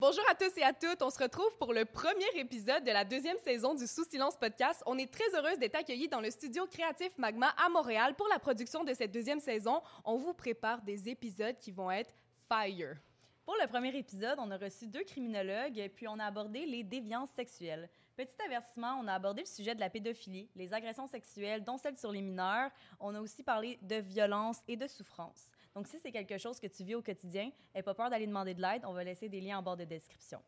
Bonjour à tous et à toutes. On se retrouve pour le premier épisode de la deuxième saison du Sous Silence Podcast. On est très heureuse d'être accueillis dans le studio créatif Magma à Montréal pour la production de cette deuxième saison. On vous prépare des épisodes qui vont être fire. Pour le premier épisode, on a reçu deux criminologues, puis on a abordé les déviances sexuelles. Petit avertissement, on a abordé le sujet de la pédophilie, les agressions sexuelles, dont celles sur les mineurs. On a aussi parlé de violence et de souffrance. Donc, si c'est quelque chose que tu vis au quotidien, n'aie pas peur d'aller demander de l'aide. On va laisser des liens en bord de description.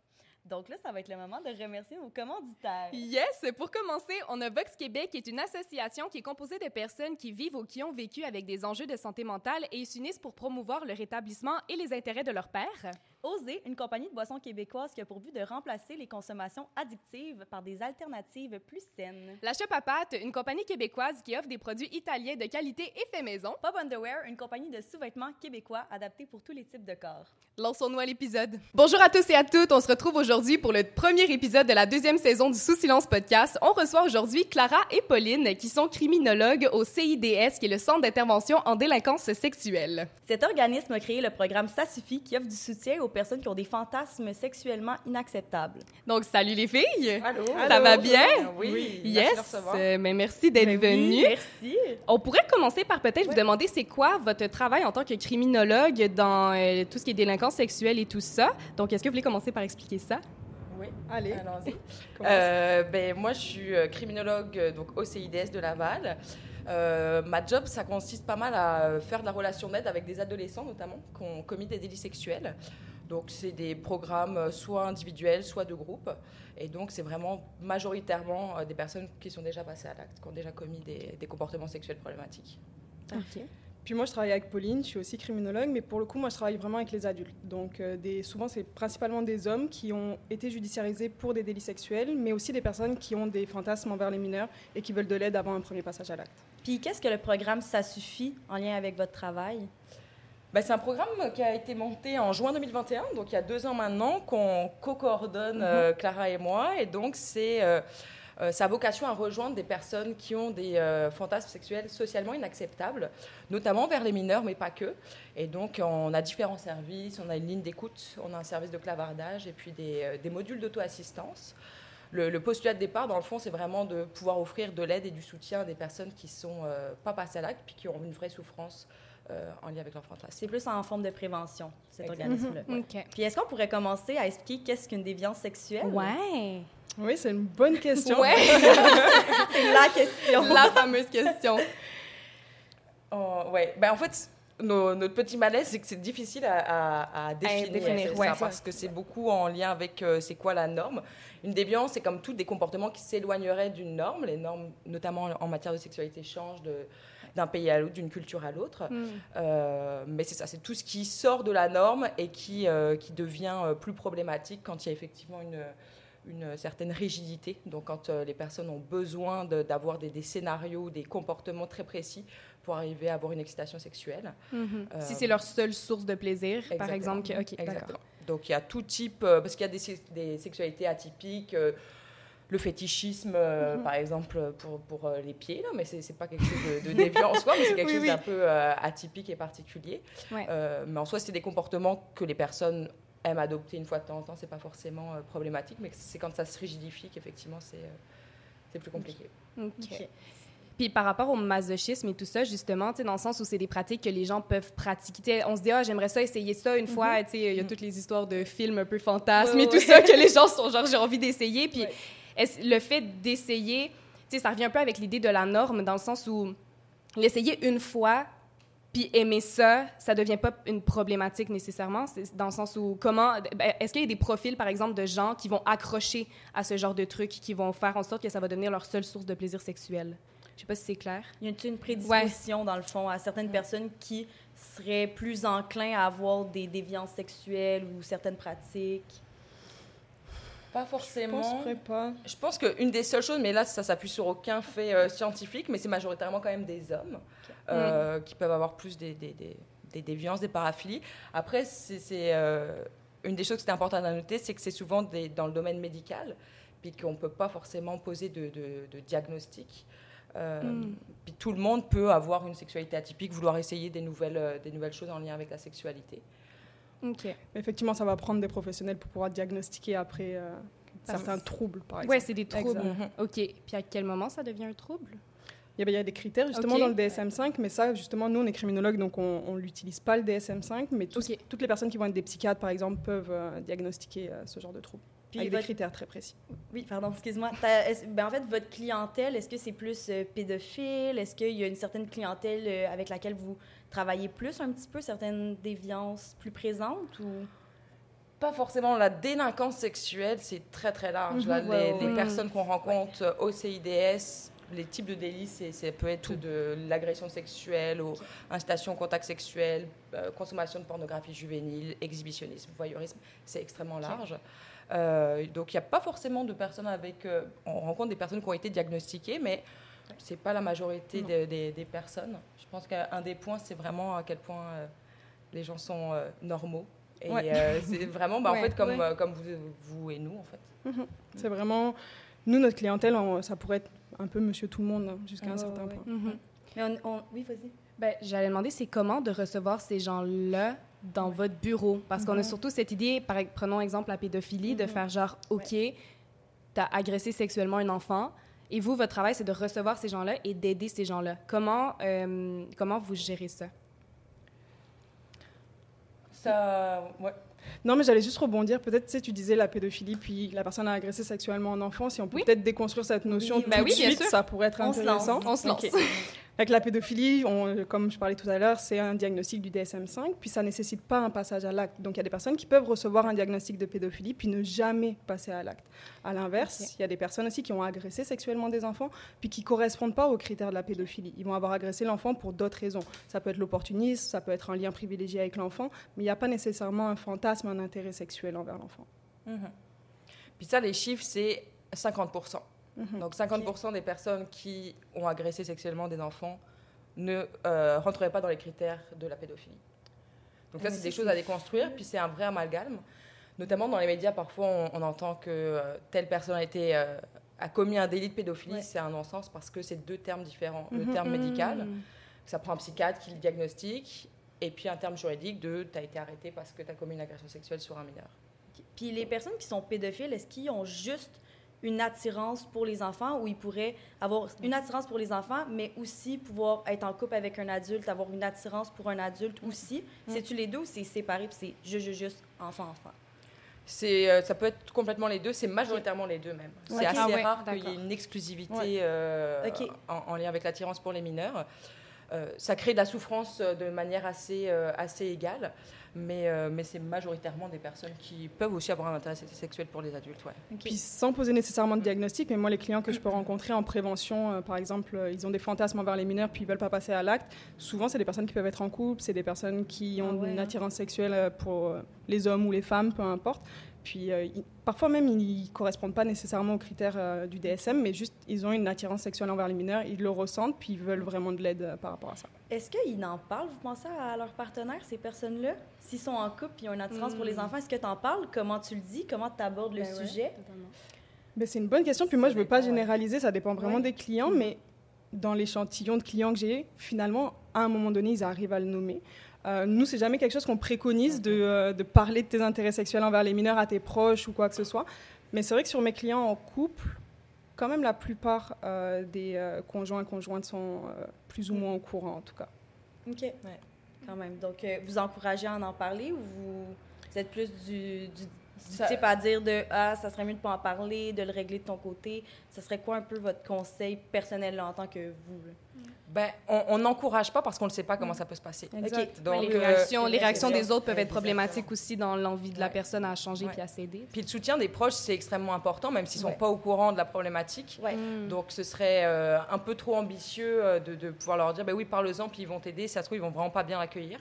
Donc là, ça va être le moment de remercier nos commanditaires. Yes! Pour commencer, on a Vox Québec, qui est une association qui est composée de personnes qui vivent ou qui ont vécu avec des enjeux de santé mentale et ils s'unissent pour promouvoir le rétablissement et les intérêts de leur père. Oser, une compagnie de boissons québécoises qui a pour but de remplacer les consommations addictives par des alternatives plus saines. La Shop à pâte, une compagnie québécoise qui offre des produits italiens de qualité et fait maison. Pop Underwear, une compagnie de sous-vêtements québécois adaptés pour tous les types de corps. Lançons-nous à l'épisode. Bonjour à tous et à toutes. On se retrouve aujourd'hui pour le premier épisode de la deuxième saison du Sous Silence podcast. On reçoit aujourd'hui Clara et Pauline qui sont criminologues au CIDS, qui est le Centre d'intervention en délinquance sexuelle. Cet organisme a créé le programme Ça suffit qui offre du soutien aux personnes qui ont des fantasmes sexuellement inacceptables. Donc, salut les filles! Allô! Ça va bien? Oui! Yes! Euh, mais merci d'être Ben oui, venues. merci. On pourrait commencer par peut-être vous demander c'est quoi votre travail en tant que criminologue dans euh, tout ce qui est délinquance sexuelle et tout ça? Donc, est-ce que vous voulez commencer par expliquer ça? Oui, Allez. allons-y. Euh, ben, moi, je suis criminologue donc, au CIDS de Laval. Euh, ma job, ça consiste pas mal à faire de la relation d'aide avec des adolescents, notamment, qui ont commis des délits sexuels. Donc, c'est des programmes euh, soit individuels, soit de groupe. Et donc, c'est vraiment majoritairement euh, des personnes qui sont déjà passées à l'acte, qui ont déjà commis des, des comportements sexuels problématiques. OK. Puis moi, je travaille avec Pauline, je suis aussi criminologue, mais pour le coup, moi, je travaille vraiment avec les adultes. Donc, euh, des, souvent, c'est principalement des hommes qui ont été judiciarisés pour des délits sexuels, mais aussi des personnes qui ont des fantasmes envers les mineurs et qui veulent de l'aide avant un premier passage à l'acte. Puis qu'est-ce que le programme Ça suffit en lien avec votre travail? Bah, c'est un programme qui a été monté en juin 2021, donc il y a deux ans maintenant, qu'on co-coordonne euh, Clara et moi. Et donc, c'est euh, euh, sa vocation à rejoindre des personnes qui ont des euh, fantasmes sexuels socialement inacceptables, notamment vers les mineurs, mais pas que. Et donc, on a différents services. On a une ligne d'écoute, on a un service de clavardage et puis des, des modules d'auto-assistance. Le, le postulat de départ, dans le fond, c'est vraiment de pouvoir offrir de l'aide et du soutien à des personnes qui sont euh, pas passées à l'acte, puis qui ont une vraie souffrance euh, en lien avec leur fantasme. C'est plus en forme de prévention, cet organisme-là. OK. Puis est-ce qu'on pourrait commencer à expliquer qu'est-ce qu'une déviance sexuelle? Ouais! Oui, c'est une bonne question. Ouais! C'est la question. La fameuse question. Oh, ouais. Ben, en fait, nos- notre petit malaise, c'est que c'est difficile à, à- à définir, définir, ouais, ça, parce que c'est beaucoup en lien avec euh, c'est quoi la norme. Une déviance, c'est comme tout des comportements qui s'éloigneraient d'une norme. Les normes, notamment en matière de sexualité, changent de- d'un pays à l'autre, d'une culture à l'autre. Hmm. Euh, mais c'est ça, c'est tout ce qui sort de la norme et qui, euh, qui devient euh, plus problématique quand il y a effectivement une, une certaine rigidité. Donc quand les personnes ont besoin de- d'avoir des, des scénarios, des comportements très précis pour arriver à avoir une excitation sexuelle. Mhm. Euh, si c'est leur seule source de plaisir, par exemple. Que, OK, d'accord. Exactement. Donc il y a tout type, parce qu'il y a des, sex- des sexualités atypiques. euh, le fétichisme, euh, Mhm. par exemple, pour, pour euh, les pieds, là, mais c'est c'est pas quelque chose de, de déviant en soi, mais c'est quelque Oui, chose oui. d'un peu euh, atypique et particulier. Ouais. Euh, mais en soi, c'est des comportements que les personnes aiment adopter une fois de temps en temps, c'est pas forcément euh, problématique, mais c'est quand ça se rigidifie qu'effectivement c'est euh, c'est plus compliqué. OK. OK. Puis par rapport au masochisme et tout ça, justement, tu sais, dans le sens où c'est des pratiques que les gens peuvent pratiquer. On se dit, ah, j'aimerais ça essayer ça une fois. Tu sais, il y a Mhm. toutes les histoires de films un peu fantasmes Ouais, et tout ouais. ça que les gens sont genre, j'ai envie d'essayer. Puis Ouais. Le fait d'essayer, tu sais, ça revient un peu avec l'idée de la norme, dans le sens où l'essayer une fois, puis aimer ça, ça devient pas une problématique nécessairement. Dans le sens où comment ben, est-ce qu'il y a des profils par exemple de gens qui vont accrocher à ce genre de trucs, qui vont faire en sorte que ça va devenir leur seule source de plaisir sexuel? Je sais pas si c'est clair. Y a une prédisposition, dans le fond, à certaines personnes qui seraient plus enclins à avoir des déviances sexuelles ou certaines pratiques? Pas forcément. Je penserais pas. Je pense qu'une des seules choses, mais là, ça s'appuie sur aucun fait euh, scientifique, mais c'est majoritairement quand même des hommes euh, qui peuvent avoir plus des, des, des, des déviances, des paraphilies. Après, c'est euh, une des choses qui est importante à noter, c'est que c'est souvent dans le domaine médical, puis qu'on ne peut pas forcément poser de, de, de diagnostic. Mm. Puis tout le monde peut avoir une sexualité atypique, vouloir essayer des nouvelles, des nouvelles choses en lien avec la sexualité. Effectivement, ça va prendre des professionnels pour pouvoir diagnostiquer après euh, certains troubles, par exemple. Ouais, c'est des troubles. Exact. Mhm. OK. Puis à quel moment ça devient un trouble? Il y a- il y a des critères justement dans le DSM-5, mais ça, justement, nous, on est criminologues, donc on ne l'utilise pas le DSM-5, mais tous- toutes les personnes qui vont être des psychiatres, par exemple, peuvent euh, diagnostiquer euh, ce genre de troubles, Puis avec votre- des critères très précis. Oui, pardon, excuse-moi. Ben, en fait, votre clientèle, est-ce que c'est plus euh, pédophile? Est-ce qu'il y a une certaine clientèle euh, avec laquelle vous travaillez plus un petit peu, certaines déviances plus présentes? Ou... Pas forcément la délinquance sexuelle, c'est très très large. Là, Ouais, les, ouais, les ouais. personnes qu'on rencontre euh, au CIDS, les types de délits, ça peut être de l'agression sexuelle, ou incitation au contact sexuel, euh, consommation de pornographie juvénile, exhibitionnisme, voyeurisme, c'est extrêmement large. Euh, donc il n'y a pas forcément de personnes avec... euh, on rencontre des personnes qui ont été diagnostiquées, mais c'est pas la majorité des, des personnes. Je pense qu'un des points, c'est vraiment à quel point euh, les gens sont euh, normaux. Et Ouais. euh, c'est vraiment, bah, en fait, comme, ouais. euh, comme vous, vous et nous, en fait. C'est vraiment... Nous, notre clientèle, on- ça pourrait être un peu monsieur tout le monde, hein, jusqu'à un certain ouais. point. Mhm. Mais on, on- Oui, vas-y. Ben, j'allais demander, c'est comment de recevoir ces gens-là dans votre bureau? Parce qu'on a Mhm. surtout cette idée, par, prenons exemple la pédophilie, de Mhm. faire genre, OK, t'as agressé sexuellement un enfant, et vous, votre travail, c'est de recevoir ces gens-là et d'aider ces gens-là. Comment, euh, comment vous gérez ça? Ça, ouais. Non, mais j'allais juste rebondir. Peut-être, tu sais, tu disais la pédophilie, puis la personne a agressé sexuellement un enfant. Si on peut Oui. peut-être déconstruire cette notion Oui, tout bah de oui, suite, sûr. ça pourrait être On se lance. intéressant. On se lance. Avec la pédophilie, on- comme je parlais tout à l'heure, c'est un diagnostic du DSM-5, puis ça nécessite pas un passage à l'acte. Donc il y a des personnes qui peuvent recevoir un diagnostic de pédophilie, puis ne jamais passer à l'acte. À l'inverse, il y a des personnes aussi qui ont agressé sexuellement des enfants, puis qui correspondent pas aux critères de la pédophilie. Ils vont avoir agressé l'enfant pour d'autres raisons. Ça peut être l'opportunisme, ça peut être un lien privilégié avec l'enfant, mais il n'y a pas nécessairement un fantasme, un intérêt sexuel envers l'enfant. Mhm. Puis ça, les chiffres, c'est 50%. Mhm. Donc 50% des personnes qui ont agressé sexuellement des enfants ne euh, rentreraient pas dans les critères de la pédophilie. Donc Ah, ça, mais c'est des choses à déconstruire, puis c'est un vrai amalgame. Notamment dans les médias, parfois, on, on entend que euh, telle personne a, été, euh, a commis un délit de pédophilie. Ouais. C'est un non-sens parce que c'est deux termes différents. Le Mhm. terme médical, Mm. ça prend un psychiatre qui le diagnostique, et puis un terme juridique de tu as été arrêté parce que tu as commis une agression sexuelle sur un mineur. Puis les personnes qui sont pédophiles, est-ce qu'ils ont juste une attirance pour les enfants ou ils pourraient avoir une attirance pour les enfants, mais aussi pouvoir être en couple avec un adulte, avoir une attirance pour un adulte aussi? C'est-tu les deux ou c'est séparé puis c'est juste, juste, juste enfant-enfant? C'est, euh, ça peut être complètement les deux, c'est majoritairement les deux même. Ouais. C'est assez Ah ouais, rare qu'il y ait une exclusivité Ouais. euh, en, en lien avec l'attirance pour les mineurs. Euh, ça crée de la souffrance de manière assez, euh, assez égale, mais, euh, mais c'est majoritairement des personnes qui peuvent aussi avoir un intérêt sexuel pour les adultes. Ouais. Puis sans poser nécessairement de diagnostic, mais moi les clients que je peux rencontrer en prévention, euh, par exemple, euh, ils ont des fantasmes envers les mineurs puis ils veulent pas passer à l'acte. Souvent c'est des personnes qui peuvent être en couple, c'est des personnes qui ont Ah ouais, une hein. attirance sexuelle pour les hommes ou les femmes, peu importe. Puis euh, ils- parfois même ils correspondent pas nécessairement aux critères euh, du DSM, mais juste ils ont une attirance sexuelle envers les mineurs, ils le ressentent puis ils veulent vraiment de l'aide euh, par rapport à ça. Est-ce qu'ils en parlent, vous pensez, à leur partenaire, ces personnes-là? S'ils sont en couple et ils ont une attirance pour les Hmm. enfants, est-ce que tu en parles? Comment tu le dis? Comment tu abordes le Ben ouais, sujet? Ben, c'est une bonne question. Puis moi, je veux pas ouais. généraliser, ça dépend vraiment Ouais. des clients, mais dans l'échantillon de clients que j'ai, finalement, à un moment donné, ils arrivent à le nommer. Euh, nous, c'est jamais quelque chose qu'on préconise de, euh, de parler de tes intérêts sexuels envers les mineurs à tes proches ou quoi que ce soit. Mais c'est vrai que sur mes clients en couple, quand même, la plupart euh, des euh, conjoints et conjointes sont euh, plus ou moins au courant, en tout cas. OK. Quand même. Donc, euh, vous encouragez à en en parler ou vous, vous êtes plus du, du, du Ça- type à dire de Ah, ça serait mieux de pas en parler, de le régler de ton côté? Ce serait quoi un peu votre conseil personnel là, en tant que vous? là? Ben, on n'encourage pas parce qu'on ne sait pas comment ça peut se passer. Exact. Ouais, Donc, les euh, réactions, les des autres peuvent être problématiques aussi dans l'envie de la Ouais. personne à changer Ouais. puis à s'aider. Puis le soutien des proches, c'est extrêmement important, même s'ils ne sont Ouais. pas au courant de la problématique. Ouais. Mm. Donc ce serait euh, un peu trop ambitieux euh, de, de pouvoir leur dire, bah oui, parle-en, puis ils vont t'aider. Si ça se trouve, ils vont vraiment pas bien l'accueillir.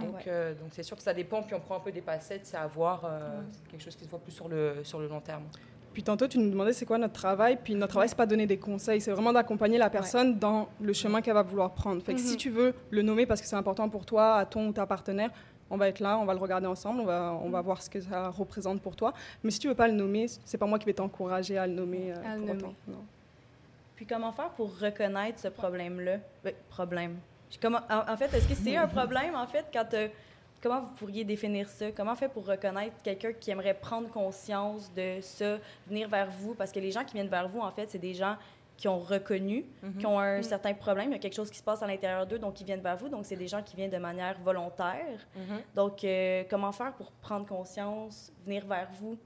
Donc, euh, donc c'est sûr que ça dépend, puis on prend un peu des passettes, c'est à voir, euh, c'est quelque chose qui se voit plus sur le, sur le long terme. Puis tantôt, tu nous demandais c'est quoi notre travail. Puis notre travail, c'est pas donner des conseils, c'est vraiment d'accompagner la personne dans le chemin qu'elle va vouloir prendre. Fait que si Mhm. tu veux le nommer parce que c'est important pour toi, à ton ou ta partenaire, on va être là, on va le regarder ensemble, on va, on va voir ce que ça représente pour toi. Mais si tu veux pas le nommer, c'est pas moi qui vais t'encourager à le nommer. euh, À le pour nommer. autant. Non. Puis comment faire pour reconnaître ce problème-là? Ben, problème. Comment, en, fait, est-ce que c'est un problème, en fait, quand... euh, comment vous pourriez définir ça? Comment faire pour reconnaître quelqu'un qui aimerait prendre conscience de ça, venir vers vous? Parce que les gens qui viennent vers vous, en fait, c'est des gens qui ont reconnu, qui ont un certain problème, il y a quelque chose qui se passe à l'intérieur d'eux, donc ils viennent vers vous. Donc, c'est des gens qui viennent de manière volontaire. Donc, euh, comment faire pour prendre conscience, venir vers vous?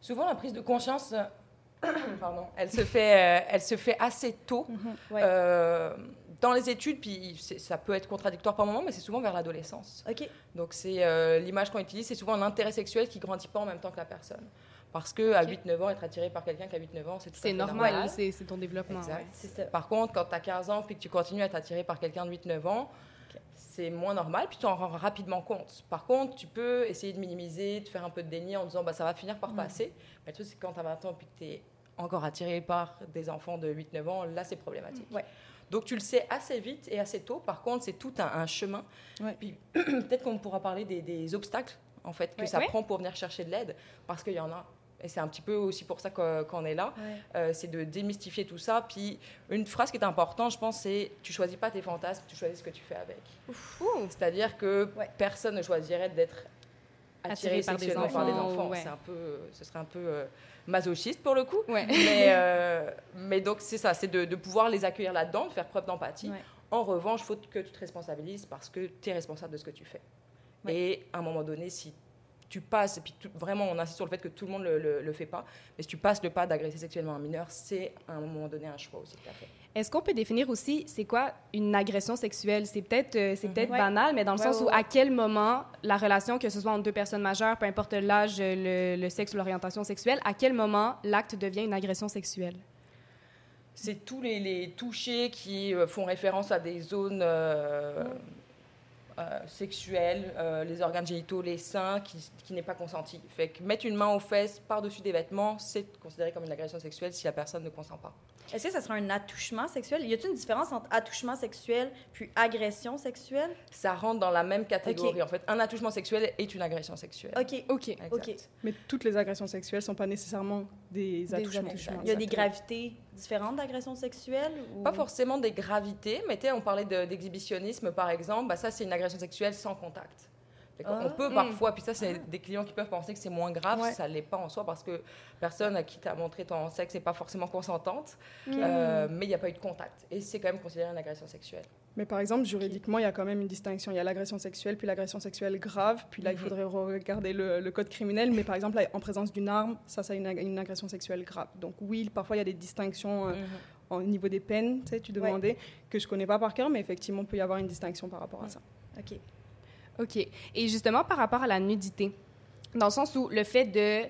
Souvent, la prise de conscience, euh, pardon, elle se fait, elle se fait assez tôt. Ouais. Dans les études, puis ça peut être contradictoire par moment, mais c'est souvent vers l'adolescence. Donc c'est euh, l'image qu'on utilise, c'est souvent un intérêt sexuel qui grandit pas en même temps que la personne. Parce que à Ok. 8-9 ans, être attiré par quelqu'un qui a 8-9 ans, c'est tout à C'est fait normal, c'est c'est ton développement. Exact. ouais. C'est ça. Par contre, quand tu as 15 ans puis que tu continues à être attiré par quelqu'un de 8-9 ans, c'est moins normal, puis tu en rends rapidement compte. Par contre, tu peux essayer de minimiser, de faire un peu de déni en disant bah, ça va finir par Mm. passer. Mais le truc, c'est que quand tu as 20 ans puis que tu es encore attiré par des enfants de 8-9 ans, là, c'est problématique. Ouais. Donc tu le sais assez vite et assez tôt. Par contre, c'est tout un, un chemin. Ouais. Puis peut-être qu'on pourra parler des, des obstacles en fait que Ouais. ça Ouais. prend pour venir chercher de l'aide, parce qu'il y en a. Et c'est un petit peu aussi pour ça qu'on est là. Euh, c'est de démystifier tout ça. Puis une phrase qui est importante, je pense, c'est tu choisis pas tes fantasmes, tu choisis ce que tu fais avec. C'est-à-dire que personne ne choisirait d'être attiré, par des sexuellement par des enfants, enfants. ouais. C'est un peu, ce serait un peu euh, masochiste pour le coup. Ouais. Mais, euh, mais donc c'est ça, c'est de, de pouvoir les accueillir là-dedans, de faire preuve d'empathie. Ouais. En revanche, il faut que tu te responsabilises parce que tu es responsable de ce que tu fais. Ouais. Et à un moment donné, si tu passes, et puis tout- vraiment on insiste sur le fait que tout le monde ne le, le- le fait pas, mais si tu passes le pas d'agresser sexuellement un mineur, c'est à un moment donné un choix aussi que tu as fait. Est-ce qu'on peut définir aussi c'est quoi une agression sexuelle? C'est peut-être euh, c'est peut-être Ouais. banal, mais dans le Ouais, sens ouais, où à quel moment la relation, que ce soit entre deux personnes majeures, peu importe l'âge, le, le sexe ou l'orientation sexuelle, à quel moment l'acte devient une agression sexuelle? C'est tous les, les touchés qui euh, font référence à des zones euh, euh, sexuelles, euh, les organes génitaux, les seins, qui, qui n'est pas consenti. Fait que mettre une main aux fesses par-dessus des vêtements, c'est considéré comme une agression sexuelle si la personne ne consent pas. Est-ce que ça sera un attouchement sexuel? Y a-t-il une différence entre attouchement sexuel puis agression sexuelle? Ça rentre dans la même catégorie. En fait, un attouchement sexuel est une agression sexuelle. OK. Ok. Exact. OK. Mais toutes les agressions sexuelles sont pas nécessairement des, attouchements. attouchements. Il y a des gravités différentes d'agression sexuelle? Ou... Pas forcément des gravités, mais tu sais, on parlait de- d'exhibitionnisme par exemple, bah, ça c'est une agression sexuelle sans contact. Qu'on- Ah. on peut Mm. parfois, puis ça c'est des clients qui peuvent penser que c'est moins grave, Ouais. ça l'est pas en soi parce que personne à qui tu as montré ton sexe n'est pas forcément consentante, Mm. euh, mais il n'y a pas eu de contact. Et c'est quand même considéré une agression sexuelle. Mais par exemple, juridiquement, il y a quand même une distinction. Il y a l'agression sexuelle, puis l'agression sexuelle grave. Puis là, il Mhm. faudrait regarder le, le code criminel. Mais par exemple, là, en présence d'une arme, ça, c'est une, ag- une agression sexuelle grave. Donc oui, parfois, il y a des distinctions euh, Mm. au niveau des peines, tu sais, tu demandais, que je connais pas par cœur, mais effectivement, il peut y avoir une distinction par rapport à ça. OK. OK. Et justement, par rapport à la nudité, dans le sens où le fait de...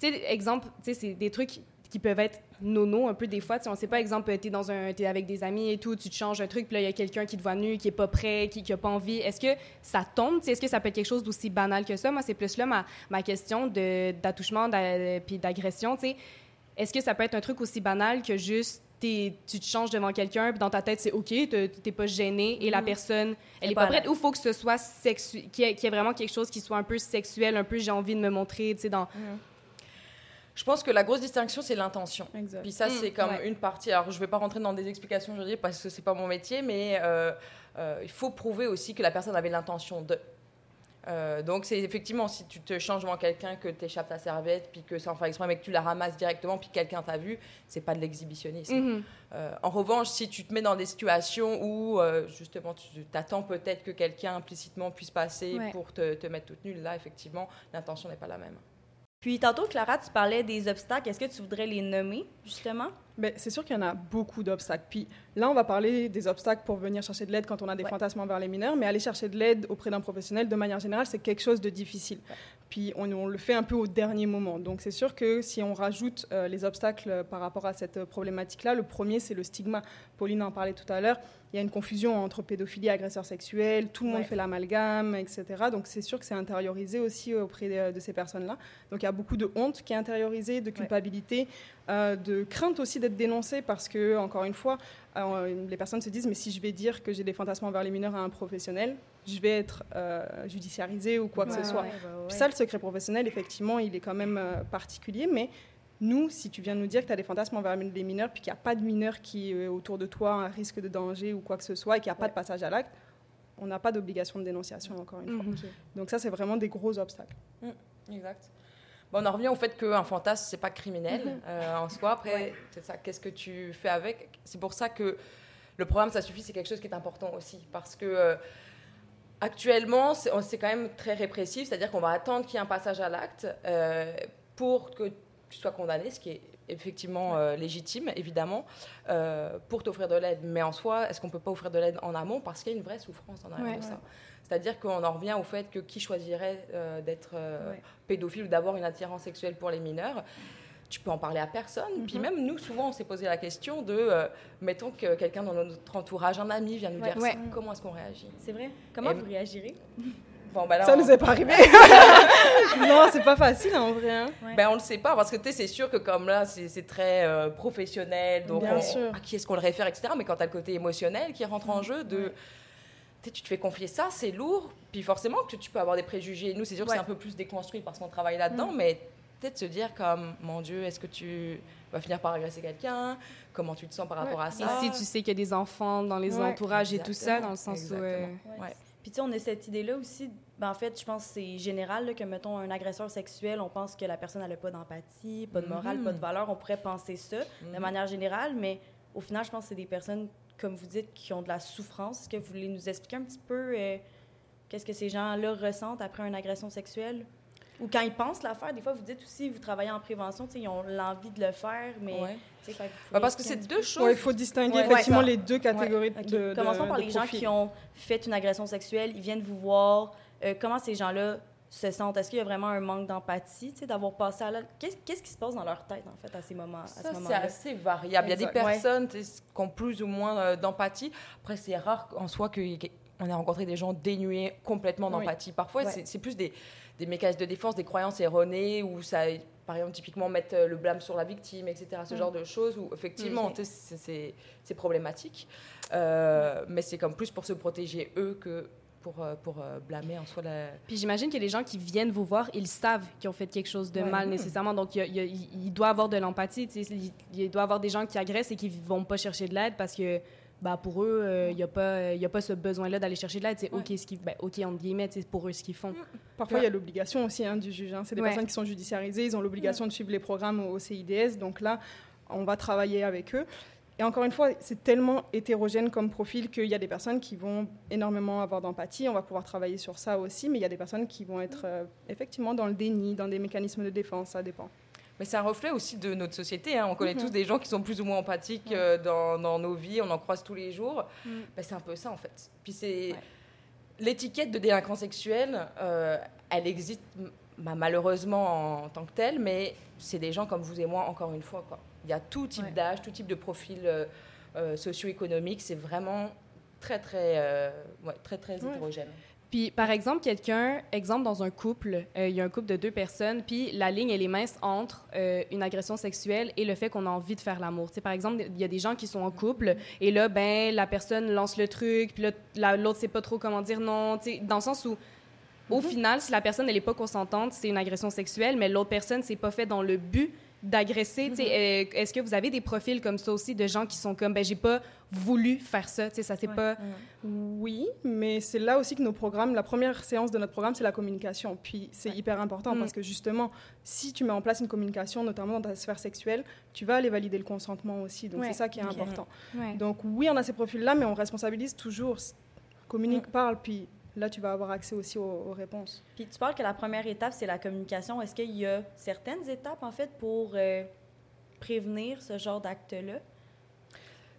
Tu sais, exemple, tu sais, c'est des trucs qui peuvent être nono un peu des fois. Tu sais, on sait pas, exemple, tu es, dans un, t'es avec des amis et tout, tu te changes un truc, puis là, il y a quelqu'un qui te voit nu, qui est pas prêt, qui, qui a pas envie. Est-ce que ça tombe? Tu sais, Est-ce que ça peut être quelque chose d'aussi banal que ça? Moi, c'est plus là ma, ma question d'attouchement d'a- puis d'agression. tu sais. Est-ce que ça peut être un truc aussi banal que juste t'es- tu te changes devant quelqu'un, puis dans ta tête, c'est OK, t'es t'es pas gêné, et la Mhm. personne, elle est pas prête, ou faut que ce soit sexu qu'il y, ait- qu'il y ait vraiment quelque chose qui soit un peu sexuel, un peu j'ai envie de me montrer, tu sais, dans... Je pense que la grosse distinction c'est l'intention. Puis ça, Mm, c'est comme ouais. une partie. Alors, je ne vais pas rentrer dans des explications juridiques parce que c'est pas mon métier, mais euh, euh, il faut prouver aussi que la personne avait l'intention de. Euh, donc, c'est effectivement si tu te changes devant quelqu'un, que tu échappes ta serviette, puis que sans faire exprès, mais que tu la ramasses directement, puis que quelqu'un t'a vu, c'est pas de l'exhibitionnisme. Euh, en revanche, si tu te mets dans des situations où euh, justement tu t'attends peut-être que quelqu'un implicitement puisse passer Ouais. pour te, te mettre toute nulle, là, effectivement, l'intention n'est pas la même. Puis tantôt, Clara, tu parlais des obstacles. Est-ce que tu voudrais les nommer, justement? Ben, c'est sûr qu'il y en a beaucoup d'obstacles. Puis là, on va parler des obstacles pour venir chercher de l'aide quand on a des Ouais. fantasmes envers les mineurs, mais aller chercher de l'aide auprès d'un professionnel, de manière générale, c'est quelque chose de difficile. Puis on, on le fait un peu au dernier moment. Donc c'est sûr que si on rajoute euh, les obstacles euh, par rapport à cette euh, problématique-là, le premier, c'est le stigma. Pauline en parlait tout à l'heure. Il y a une confusion entre pédophilie et agresseur sexuel. Tout le monde fait l'amalgame, etc. Donc c'est sûr que c'est intériorisé aussi auprès de, ces personnes-là. Donc il y a beaucoup de honte qui est intériorisée, de culpabilité, euh, de crainte aussi d'être dénoncé parce que, encore une fois, euh, les personnes se disent mais si je vais dire que j'ai des fantasmes envers les mineurs à un professionnel, je vais être euh, judiciarisé ou quoi que Ouais, ce soit. Puis ça, le secret professionnel, effectivement, il est quand même euh, particulier, mais nous, si tu viens nous dire que tu as des fantasmes envers les mineurs, puis qu'il n'y a pas de mineur qui est autour de toi, un risque de danger ou quoi que ce soit, et qu'il n'y a pas de passage à l'acte, on n'a pas d'obligation de dénonciation, encore une fois. Mhm. Donc ça, c'est vraiment des gros obstacles. Exact. Bon, on en revient au fait qu'un fantasme, c'est pas criminel Mhm. euh, en soi. Après, c'est ça, qu'est-ce que tu fais avec? C'est pour ça que le programme Ça suffit, c'est quelque chose qui est important aussi. Parce que euh, actuellement, c'est quand même très répressif, c'est-à-dire qu'on va attendre qu'il y ait un passage à l'acte euh, pour que sois condamné, ce qui est effectivement euh, légitime, évidemment, euh, pour t'offrir de l'aide. Mais en soi, est-ce qu'on peut pas offrir de l'aide en amont parce qu'il y a une vraie souffrance en arrière Ouais. de ça? C'est-à-dire qu'on en revient au fait que qui choisirait euh, d'être euh, Ouais. pédophile ou d'avoir une attirance sexuelle pour les mineurs? Tu peux en parler à personne. Puis Mhm. même nous, souvent, on s'est posé la question de, euh, mettons que quelqu'un dans notre entourage, un ami, vient nous Ouais. dire Ouais. ça, comment est-ce qu'on réagit? C'est vrai. Comment Et- vous réagirez? Bon, ben Ça nous est pas arrivé. non, c'est pas facile en vrai. hein. Ben, on le sait pas parce que tu sais, c'est sûr que comme là, c'est c'est très euh, professionnel, donc Bien on- sûr. à qui est-ce qu'on le réfère, etc. Mais quand tu as le côté émotionnel qui rentre en jeu, de, Ouais. tu te fais confier ça, c'est lourd, puis forcément que tu peux avoir des préjugés. Nous, c'est sûr que Ouais. c'est un peu plus déconstruit parce qu'on travaille là-dedans, mais peut-être se dire comme, mon Dieu, est-ce que tu vas finir par agresser quelqu'un? Comment tu te sens par rapport à Et ça si tu sais qu'il y a des enfants dans les Ouais, entourages et tout ça, dans le sens où... exactement. euh, Ouais. Ouais. Puis tu sais, on a cette idée-là aussi. Ben, en fait, je pense que c'est général là, que, mettons, un agresseur sexuel, on pense que la personne n'a pas d'empathie, pas de morale, Mhm. pas de valeur. On pourrait penser ça de Mhm. manière générale, mais au final, je pense que c'est des personnes, comme vous dites, qui ont de la souffrance. Est-ce que vous voulez nous expliquer un petit peu euh, qu'est-ce que ces gens-là ressentent après une agression sexuelle? Ou quand ils pensent la faire, des fois, vous dites aussi, vous travaillez en prévention, ils ont l'envie de le faire, mais... Ouais. Bah, parce que c'est deux choses. Ouais, il faut distinguer Ouais. effectivement Ouais. les deux catégories de, de Commençons par de les gens qui ont fait une agression sexuelle, ils viennent vous voir. Euh, comment ces gens-là se sentent? Est-ce qu'il y a vraiment un manque d'empathie, d'avoir passé à l'acte? Qu'est-ce, qui se passe dans leur tête, en fait, à ces moments, à Ça, ce c'est assez variable. Il y a des. Ouais. personnes qui ont plus ou moins euh, d'empathie. Après, c'est rare en soi qu'on ait rencontré des gens dénués complètement Oui. d'empathie. Parfois, Ouais. c'est- plus des, des mécanismes de défense, des croyances erronées, où ça, par exemple, typiquement mettre euh, le blâme sur la victime, etc. Ce Mm. genre de choses où, effectivement, sais, c'est- problématique. Euh, Mais c'est comme plus pour se protéger eux que pour, euh, pour euh, blâmer en soi la... Puis j'imagine que les gens qui viennent vous voir, ils savent qu'ils ont fait quelque chose de Ouais. mal Mhm. nécessairement. Donc, il, a- a- doit avoir de l'empathie. Il, il doit avoir des gens qui agressent et qui vont pas chercher de l'aide parce que bah, pour eux, euh, il n'y a, pas- il y a pas ce besoin-là d'aller chercher de l'aide. C'est Ouais. OK, ce qu'ils- ben, OK, entre guillemets, c'est pour eux ce qu'ils font. Parfois, il y a l'obligation aussi hein, du juge. hein. C'est des Ouais. personnes qui sont judiciarisées, ils ont l'obligation de suivre les programmes au CIDS. Donc là, on va travailler avec eux. Et encore une fois, c'est tellement hétérogène comme profil qu'il y a des personnes qui vont énormément avoir d'empathie. On va pouvoir travailler sur ça aussi. Mais il y a des personnes qui vont être euh, effectivement dans le déni, dans des mécanismes de défense. Ça dépend. Mais c'est un reflet aussi de notre société. hein. On connaît Mhm. tous des gens qui sont plus ou moins empathiques euh, dans, dans nos vies, on en croise tous les jours. Mm. Ben, c'est un peu ça en fait. Puis c'est Ouais. l'étiquette de délinquant sexuel, euh, elle existe bah, malheureusement en tant que telle, mais c'est des gens comme vous et moi encore une fois. Quoi. Il y a tout type Ouais. d'âge, tout type de profil euh, euh, socio-économique. C'est vraiment très très ouais, très très hétérogène. Puis, par exemple, quelqu'un, exemple dans un couple, euh, il y a un couple de deux personnes, puis la ligne, elle est mince entre euh, une agression sexuelle et le fait qu'on a envie de faire l'amour. Tu sais, par exemple, il y a des gens qui sont en couple et là, ben, la personne lance le truc, puis là, la- l'autre sait pas trop comment dire non. Tu sais, dans le sens où, au final, si la personne, elle n'est pas consentante, c'est une agression sexuelle, mais l'autre personne, c'est pas fait dans le but d'agresser. Euh, Est-ce que vous avez des profils comme ça aussi de gens qui sont comme, ben, j'ai pas voulu faire ça, tu sais, ça c'est Ouais. pas... Oui, mais c'est là aussi que nos programmes, la première séance de notre programme, c'est la communication. Puis c'est Ouais. hyper important Mm. parce que justement, si tu mets en place une communication, notamment dans ta sphère sexuelle, tu vas aller valider le consentement aussi. Donc Ouais. c'est ça qui est important. Ouais. Donc oui, on a ces profils-là, mais on responsabilise toujours. Communique, Mm. parle, puis là, tu vas avoir accès aussi aux, aux réponses. Puis tu parles que la première étape, c'est la communication. Est-ce qu'il y a certaines étapes, en fait, pour euh, prévenir ce genre d'acte-là?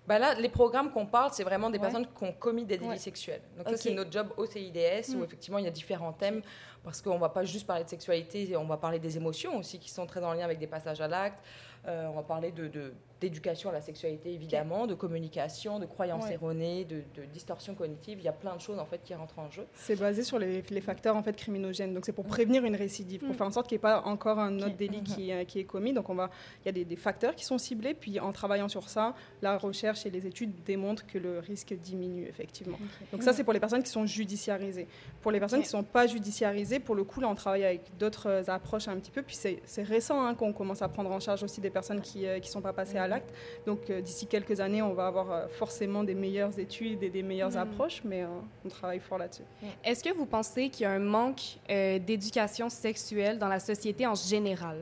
Bah là, les programmes qu'on parle, c'est vraiment des Ouais. personnes qui ont commis des délits Ouais. sexuels. Donc ça, c'est notre job au CIDS, où Mm. effectivement, il y a différents thèmes, parce qu'on ne va pas juste parler de sexualité, on va parler des émotions aussi, qui sont très en lien avec des passages à l'acte. Euh, on va parler de, de- d'éducation à la sexualité, évidemment, de communication, de croyances Ouais. erronées, de, de distorsion cognitive. Il y a plein de choses, en fait, qui rentrent en jeu. C'est basé sur les, les facteurs en fait criminogènes. Donc c'est pour prévenir une récidive, pour Mm. faire en sorte qu'il n'y ait pas encore un autre délit Mhm. qui, euh, qui est commis. Donc on va, il y a des, des facteurs qui sont ciblés, puis en travaillant sur ça, la recherche et les études démontrent que le risque diminue effectivement. Donc ça c'est pour les personnes qui sont judiciarisées. Pour les personnes qui ne sont pas judiciarisées, pour le coup là on travaille avec d'autres euh, approches un petit peu. Puis c'est récent hein, qu'on commence à prendre en charge aussi des personnes qui ne sont pas passées à l'acte. Donc euh, d'ici quelques années on va avoir euh, forcément des meilleures études et des meilleures Mhm. approches, mais euh, on travaille fort là-dessus. Est-ce que vous pensez qu'il y a un manque euh, d'éducation sexuelle dans la société en général?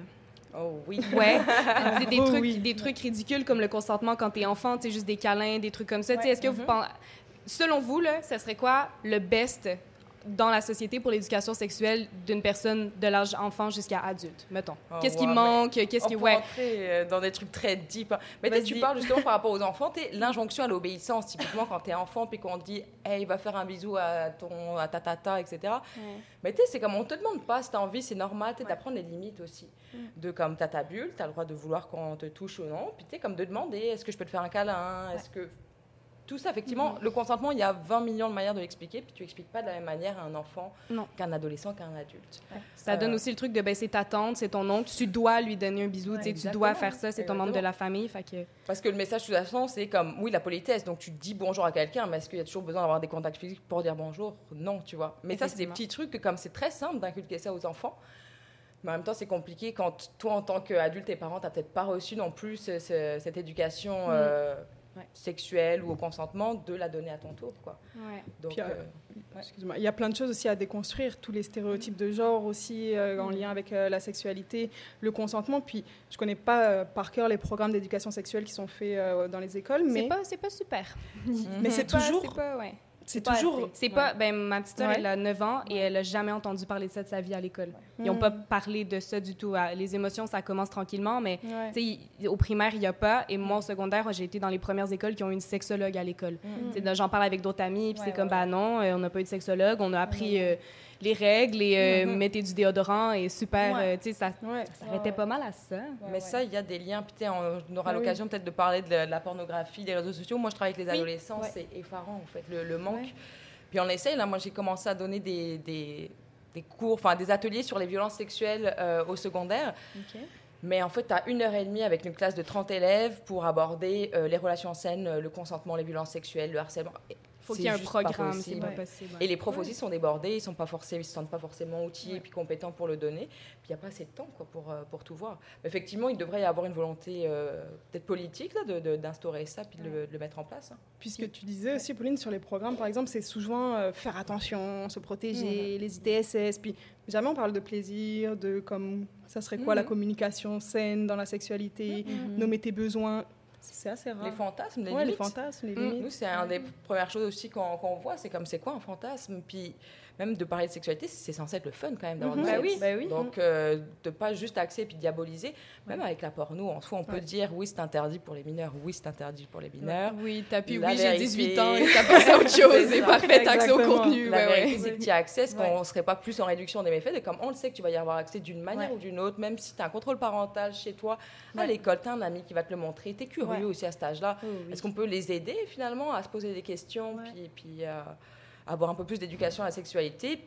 Oh oui. Ouais. des, des Oh trucs, oui. des trucs ridicules comme le consentement quand t'es enfant, tu juste des câlins, des trucs comme ça. Ouais. Est-ce que vous pensez... Selon vous, là, ça serait quoi le best dans la société pour l'éducation sexuelle d'une personne de l'âge enfant jusqu'à adulte, mettons? Oh, Qu'est-ce qui ouais, manque? Qu'est-ce qui... Ouais. euh, dans des trucs très deep. hein. Mais tu tu parles justement par rapport aux enfants, l'injonction à l'obéissance. Typiquement, quand t'es enfant, puis qu'on te dit, hey, va faire un bisou à ton, à ta tata, etc. Mais tu sais, c'est comme on te demande pas si t'as envie, c'est normal, tu sais, d'apprendre les limites aussi. De comme t'as ta bulle, t'as le droit de vouloir qu'on te touche ou non. Puis tu sais, comme de demander, est-ce que je peux te faire un câlin? Est-ce que tout ça, effectivement, le consentement, il y a 20 millions de manières de l'expliquer, puis tu expliques pas de la même manière à un enfant qu'un adolescent, qu'un adulte. Ça donne Euh, aussi le truc de ben, c'est ta tante, c'est ton oncle, tu dois lui donner un bisou, Ouais, tu dois faire ça, c'est ton membre de la famille. Fait que... Parce que le message, de toute façon, c'est comme, oui, la politesse. Donc, tu dis bonjour à quelqu'un, mais est-ce qu'il y a toujours besoin d'avoir des contacts physiques pour dire bonjour? Non, tu vois. Mais ça, c'est des petits trucs que, comme c'est très simple d'inculquer ça aux enfants, mais en même temps, c'est compliqué quand toi, en tant qu'adulte et parent, tu peut-être pas reçu non plus ce- ce- cette éducation euh, Ouais. sexuelle ou au consentement, de la donner à ton tour, quoi. Ouais. Donc, euh, euh, Excuse-moi. Il y a plein de choses aussi à déconstruire, tous les stéréotypes de genre aussi euh, en lien avec euh, la sexualité, le consentement. Puis je connais pas euh, par cœur les programmes d'éducation sexuelle qui sont faits euh, dans les écoles, C'est mais pas, c'est pas super. mais c'est Pas- toujours, pas. C'est toujours. C'est pas, ben, ma petite sœur, Ouais. elle a 9 ans et elle a jamais entendu parler de ça de sa vie à l'école. Ils n'ont Mm. pas parlé de ça du tout. À- Les émotions, ça commence tranquillement, mais Ouais. tu sais, il- au primaire, il n'y a pas. Et moi, au secondaire, j'ai été dans les premières écoles qui ont une sexologue à l'école. Mm. J'en parle avec d'autres amis, puis Ouais, c'est comme, ouais, bah non, euh, on n'a pas eu de sexologue. On a appris euh, les règles et euh, Mhm. mettez du déodorant et super. Ouais. euh, tu sais, ça Ouais. ça arrêtait Ouais. pas mal à ça. mais ça, il y a des liens. Puis, on aura Ah oui. l'occasion peut-être de parler de la, de la pornographie, des réseaux sociaux. Moi, je travaille avec les Oui. adolescents, Ouais. c'est effarant, en fait, le, le manque. Ouais. Puis on essaye, là, moi j'ai commencé à donner des, des, des cours, enfin des ateliers sur les violences sexuelles euh, au secondaire. Mais en fait, tu as une heure et demie avec une classe de 30 élèves pour aborder euh, les relations saines, le consentement, les violences sexuelles, le harcèlement. Faut C'est qu'il y ait un programme, c'est possible. pas Ouais. possible. Et les profs aussi sont débordés, ils sont pas forcés, ils se sentent pas forcément outillés Ouais. et puis compétents pour le donner. Puis il n'y a pas assez de temps quoi, pour, euh, pour tout voir. Mais effectivement, il devrait y avoir une volonté euh, peut-être politique là, de- de- d'instaurer ça puis de, le, de le mettre en place. hein. Puisque tu disais aussi, Pauline, sur les programmes, par exemple, c'est souvent euh, faire attention, se protéger, les ITSS, puis jamais on parle de plaisir, de comme ça serait quoi la Mhm. communication saine dans la sexualité, Mhm. nommer tes besoins. C'est assez rare. Les fantasmes, les ouais, les limites. fantasmes, les Mm. limites. Nous, c'est une des premières choses aussi qu'on qu'on voit, c'est comme c'est quoi un fantasme? Puis même de parler de sexualité, c'est censé être le fun quand même d'avoir Mhm. oui, ben oui. Donc, euh, de pas juste axer puis diaboliser, même avec la porno, en soi, on peut dire oui, c'est interdit pour les mineurs, oui, c'est interdit pour les mineurs. Oui, t'as pu, oui, j'ai vérité- 18 ans et ça passe à autre chose. Et parfait, accès au contenu. La ouais, vérité, ouais. c'est que tu as accès, est-ce Ouais. qu'on ne serait pas plus en réduction des méfaits, de comme on le sait que tu vas y avoir accès d'une manière Ouais. ou d'une autre, même si tu as un contrôle parental chez toi, à l'école, tu as un ami qui va te le montrer, tu es curieux Ouais. aussi à cet âge-là. Oh, oui. Est-ce qu'on peut les aider finalement à se poser des questions, Ouais. puis, puis euh, avoir un peu plus d'éducation à la sexualité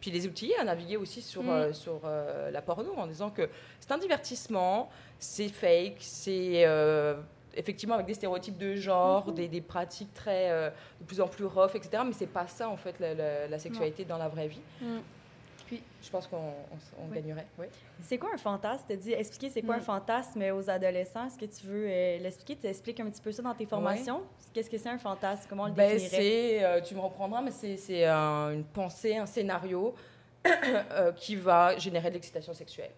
puis les outiller à naviguer aussi sur, Mm. euh, sur euh, la porno en disant que c'est un divertissement, c'est fake, c'est euh, effectivement avec des stéréotypes de genre, Mm-hmm. des, des pratiques très de plus en plus rough, etc. Mais c'est pas ça en fait la, la- la sexualité dans la vraie vie. Mm. Puis- je pense qu'on Oui. gagnerait. Oui. C'est quoi un fantasme? Tu dit expliquer c'est quoi Mm. un fantasme aux adolescents. Est-ce que tu veux euh, l'expliquer? Tu expliques un petit peu ça dans tes formations? Qu'est-ce que c'est un fantasme? Comment on le Ben, définirait? euh, tu me reprendras, mais c'est, c'est un- une pensée, un scénario euh, qui va générer de l'excitation sexuelle.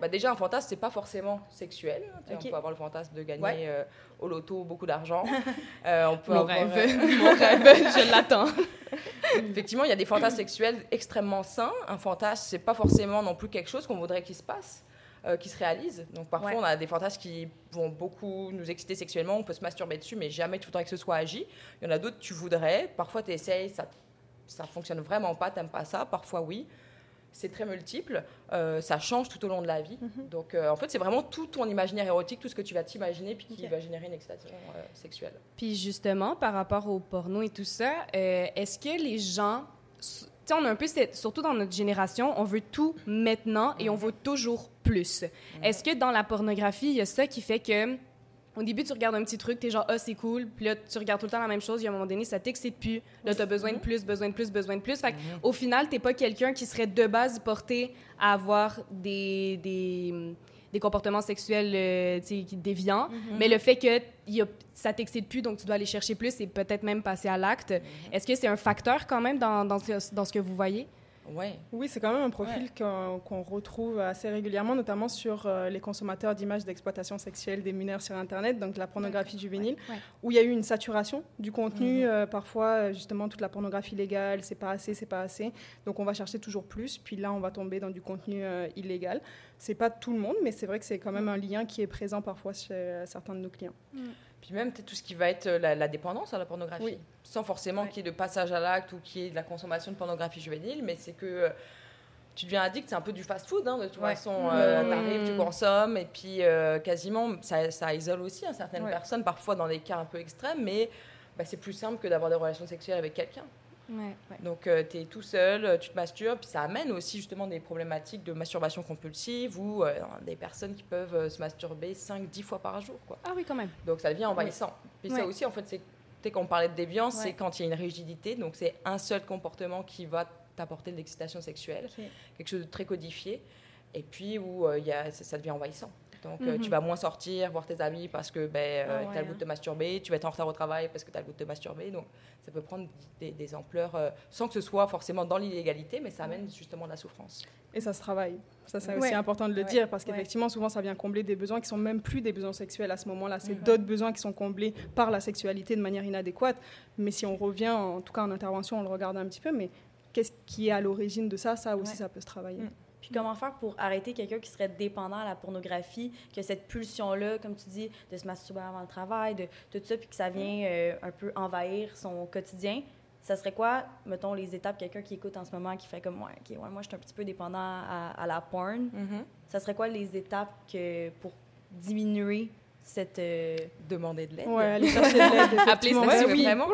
Bah, déjà, un fantasme, c'est pas forcément sexuel. hein. On peut avoir le fantasme de gagner Ouais. euh, au loto beaucoup d'argent. Euh, on peut Mon avoir, rêve, euh, mon rêve, je l'attends. effectivement, il y a des fantasmes sexuels extrêmement sains. Un fantasme, c'est pas forcément non plus quelque chose qu'on voudrait qu'il se passe. euh, qui se réalisent. Donc parfois, on a des fantasmes qui vont beaucoup nous exciter sexuellement, on peut se masturber dessus, mais jamais tu voudrais que ce soit agi. Il y en a d'autres, tu voudrais. Parfois, tu essayes, ça ça fonctionne vraiment pas, t'aimes pas ça. Parfois, oui. C'est très multiple. Euh, ça change tout au long de la vie. Mhm. Donc, euh, en fait, c'est vraiment tout ton imaginaire érotique, tout ce que tu vas t'imaginer, puis qui va générer une excitation euh, sexuelle. Puis justement, par rapport au porno et tout ça, est-ce que les gens... Tu sais, on a un peu, surtout dans notre génération, on veut tout maintenant et on veut toujours plus. Est-ce que dans la pornographie, il y a ça qui fait que... Au début, tu regardes un petit truc, t'es genre, ah, c'est cool. Puis là, tu regardes tout le temps la même chose. Il y a un moment donné, ça t'excite plus. Là, t'as besoin de plus, besoin de plus, besoin de plus. Fait au final, t'es pas quelqu'un qui serait de base porté à avoir des, des, des comportements sexuels euh, déviants. Mais le fait que y a, ça t'excite plus, donc tu dois aller chercher plus et peut-être même passer à l'acte. Est-ce que c'est un facteur quand même dans, dans, ce, dans ce que vous voyez? Ouais. Oui, c'est quand même un profil qu'on qu'on retrouve assez régulièrement, notamment sur euh, les consommateurs d'images d'exploitation sexuelle des mineurs sur Internet, donc la pornographie juvénile, Ouais. où il y a eu une saturation du contenu. euh, parfois, euh, justement, toute la pornographie légale, c'est pas assez, c'est pas assez. Donc, on va chercher toujours plus. Puis là, on va tomber dans du contenu euh, illégal. C'est pas tout le monde, mais c'est vrai que c'est quand même un lien qui est présent parfois chez certains de nos clients. Puis même tout ce qui va être euh, la, la dépendance à la pornographie, Oui. sans forcément Ouais. qu'il y ait de passage à l'acte ou qu'il y ait de la consommation de pornographie juvénile, mais c'est que euh, tu deviens addict, c'est un peu du fast-food, hein, de toute Ouais. façon. Euh, Mmh. T'arrives, tu consommes, et puis euh, quasiment, ça, ça isole aussi hein, certaines Ouais. personnes, parfois dans des cas un peu extrêmes, mais bah, c'est plus simple que d'avoir des relations sexuelles avec quelqu'un. Ouais. Donc, tu es tout seul, euh, tu te masturbes, puis ça amène aussi justement des problématiques de masturbation compulsive ou euh, des personnes qui peuvent euh, se masturber 5-10 fois par jour. Quoi. Ah oui, quand même. Donc, ça devient envahissant. Puis ça aussi, en fait, c'est quand on parlait de déviance, c'est quand il y a une rigidité. Donc, c'est un seul comportement qui va t'apporter de l'excitation sexuelle, quelque chose de très codifié, et puis où euh, y a, ça, ça devient envahissant. Donc, euh, Mhm. tu vas moins sortir, voir tes amis parce que ben, Ah ouais, tu as le goût de te masturber, tu vas être en retard au travail parce que tu as le goût de te masturber. Donc, ça peut prendre des, des ampleurs euh, sans que ce soit forcément dans l'illégalité, mais ça amène justement de la souffrance. Et ça se travaille. Ça, c'est Ouais. aussi important de le Ouais. dire parce qu'effectivement, souvent, ça vient combler des besoins qui sont même plus des besoins sexuels à ce moment-là. C'est Mhm. d'autres besoins qui sont comblés par la sexualité de manière inadéquate. Mais si on revient, en tout cas en intervention, on le regarde un petit peu, mais qu'est-ce qui est à l'origine de ça? Ça aussi, Ouais. ça peut se travailler. Mm. Puis comment faire pour arrêter quelqu'un qui serait dépendant à la pornographie, qui a cette pulsion-là, comme tu dis, de se masturber avant le travail, de tout ça, puis que ça vient euh, un peu envahir son quotidien? Ça serait quoi, mettons, les étapes, quelqu'un qui écoute en ce moment, qui fait comme, ouais, OK, ouais, moi, je suis un petit peu dépendant à, à la porn. Ça serait quoi les étapes que, pour diminuer cette... euh, Demander de l'aide. Ouais, aller chercher de l'aide. Appeler ça oui. vraiment.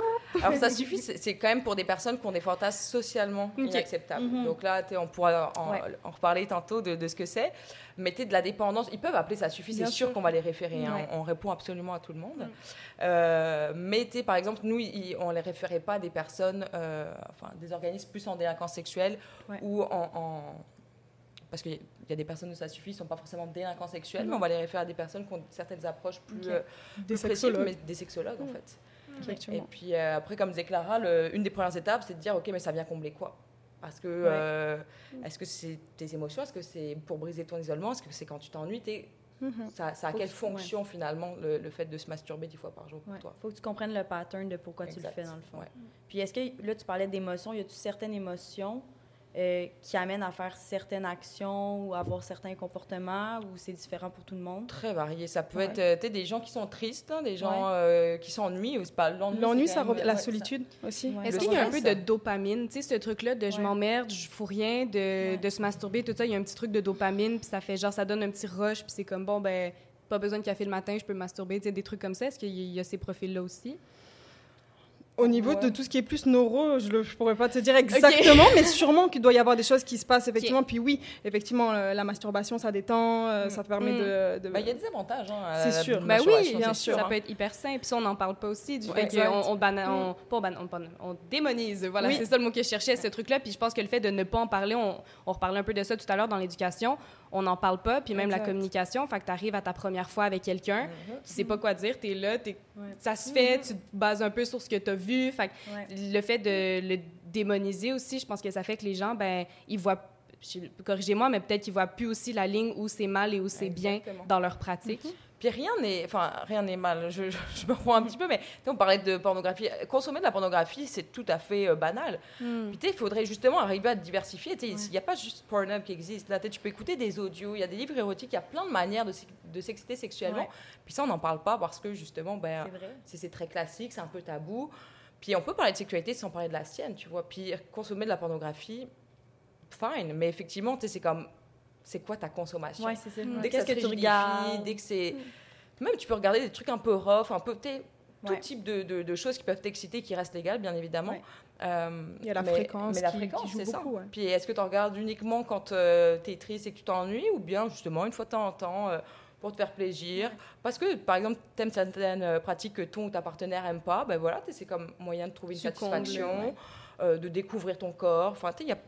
Alors ça suffit, c'est quand même pour des personnes qui ont des fantasmes socialement Ok. inacceptables. Mhm. Donc là, on pourra en, Ouais. en reparler tantôt de, de ce que c'est. Mais t'es de la dépendance, ils peuvent appeler ça suffit, c'est sûr sûr. qu'on va les référer. hein. Ouais. On répond absolument à tout le monde. Mm. Euh, t'sais, par exemple, nous, on les référait pas à des personnes, euh, enfin des organismes plus en délinquance sexuelle Ouais. ou en... en- parce qu'il y a des personnes où ça suffit, ils ne sont pas forcément délinquants sexuels, mais on va les référer à des personnes qui ont certaines approches plus, Ok. euh, Des plus précises, sexologues, mais des sexologues en Mhm. fait. Et effectivement. puis euh, après, comme disait Clara, le- une des premières étapes, c'est de dire, ok, mais ça vient combler quoi? Parce que euh, est-ce que c'est tes émotions? Est-ce que c'est pour briser ton isolement? Est-ce que c'est quand tu t'ennuies? Mhm. ça, ça a Faut quelle que- fonction finalement le, le fait de se masturber dix fois par jour pour ouais, toi? Faut que tu comprennes le pattern de pourquoi tu le fais, dans le fond. Puis est-ce que, là, tu parlais d'émotions, y a-tu certaines émotions euh, qui amènent à faire certaines actions ou à avoir certains comportements ou c'est différent pour tout le monde? Très varié. Ça peut Ouais. être euh, des gens qui sont tristes, hein, des gens Ouais. euh, qui s'ennuient. ou c'est pas l'ennui. Ça revient- la ouais, ça- solitude aussi. Ouais. Est-ce qu'il y a un peu de dopamine? Tu sais, ce truc-là de je m'emmerde, je fous rien, de, Ouais. de se masturber, tout ça, il y a un petit truc de dopamine, puis ça fait genre, ça donne un petit rush, puis c'est comme, bon, ben, pas besoin de café le matin, je peux me masturber, tu sais, des trucs comme ça. Est-ce qu'il y a ces profils-là aussi? Au niveau Ouais. de tout ce qui est plus neuro, je ne pourrais pas te dire exactement, mais sûrement qu'il doit y avoir des choses qui se passent effectivement. Puis oui, effectivement, la masturbation, ça détend, euh, ça permet Mm. de... de- Bah, Il y a des avantages. hein, à C'est la sûr. Ben oui, masturbation, bien sûr. Ça hein. peut être hyper simple. Puis ça, on n'en parle pas aussi du Ouais, fait qu'on on, bana- on, démonise. Voilà, Oui. c'est ça le mot que je cherchais, ce truc-là. Puis je pense que le fait de ne pas en parler, on, on reparlait un peu de ça tout à l'heure dans l'éducation, on n'en parle pas. Puis même la communication, fait que tu arrives à ta première fois avec quelqu'un, Mhm. tu sais pas quoi dire, tu es là, Ouais. ça se fait, tu te bases un peu sur ce que tu as vu. Fait que Ouais. le fait de le démoniser aussi, je pense que ça fait que les gens, ben, ils voient, corrigez-moi, mais peut-être qu'ils voient plus aussi la ligne où c'est mal et où c'est bien dans leur pratique. Puis rien n'est, enfin rien n'est mal. Je, je, je me reprends un petit peu, mais on parlait de pornographie. Consommer de la pornographie, c'est tout à fait euh, banal. Puis sais, il faudrait justement arriver à diversifier. Il n'y a pas juste Pornhub qui existe. Là, tu peux écouter des audios, il y a des livres érotiques, il y a plein de manières de, s'ex- de s'exciter sexuellement. Ouais. Puis ça, on n'en parle pas parce que justement, ben, C'est très classique, c'est un peu tabou. Puis on peut parler de sexualité sans parler de la sienne, tu vois. Puis consommer de la pornographie, fine. Mais effectivement, c'est comme, c'est quoi ta consommation Ouais, c'est ça. Mm. Dès que Qu'est-ce ça que tu regardes? dès que c'est... Même tu peux regarder des trucs un peu rough, un peu... Tout Ouais. type de, de- de choses qui peuvent t'exciter, qui restent légales, bien évidemment. Ouais. Euh, Il y a la mais- fréquence mais la qui- qui fréquence, joue c'est ça. ouais. Puis est-ce que tu regardes uniquement quand euh, tu es triste et que tu t'ennuies, ou bien justement une fois de temps en temps euh, pour te faire plaisir? Parce que, par exemple, tu aimes certaines euh, pratiques que ton ou ta partenaire aime pas, ben voilà, c'est comme moyen de trouver une satisfaction, ouais. euh, de découvrir ton corps. Enfin, tu sais, il y a,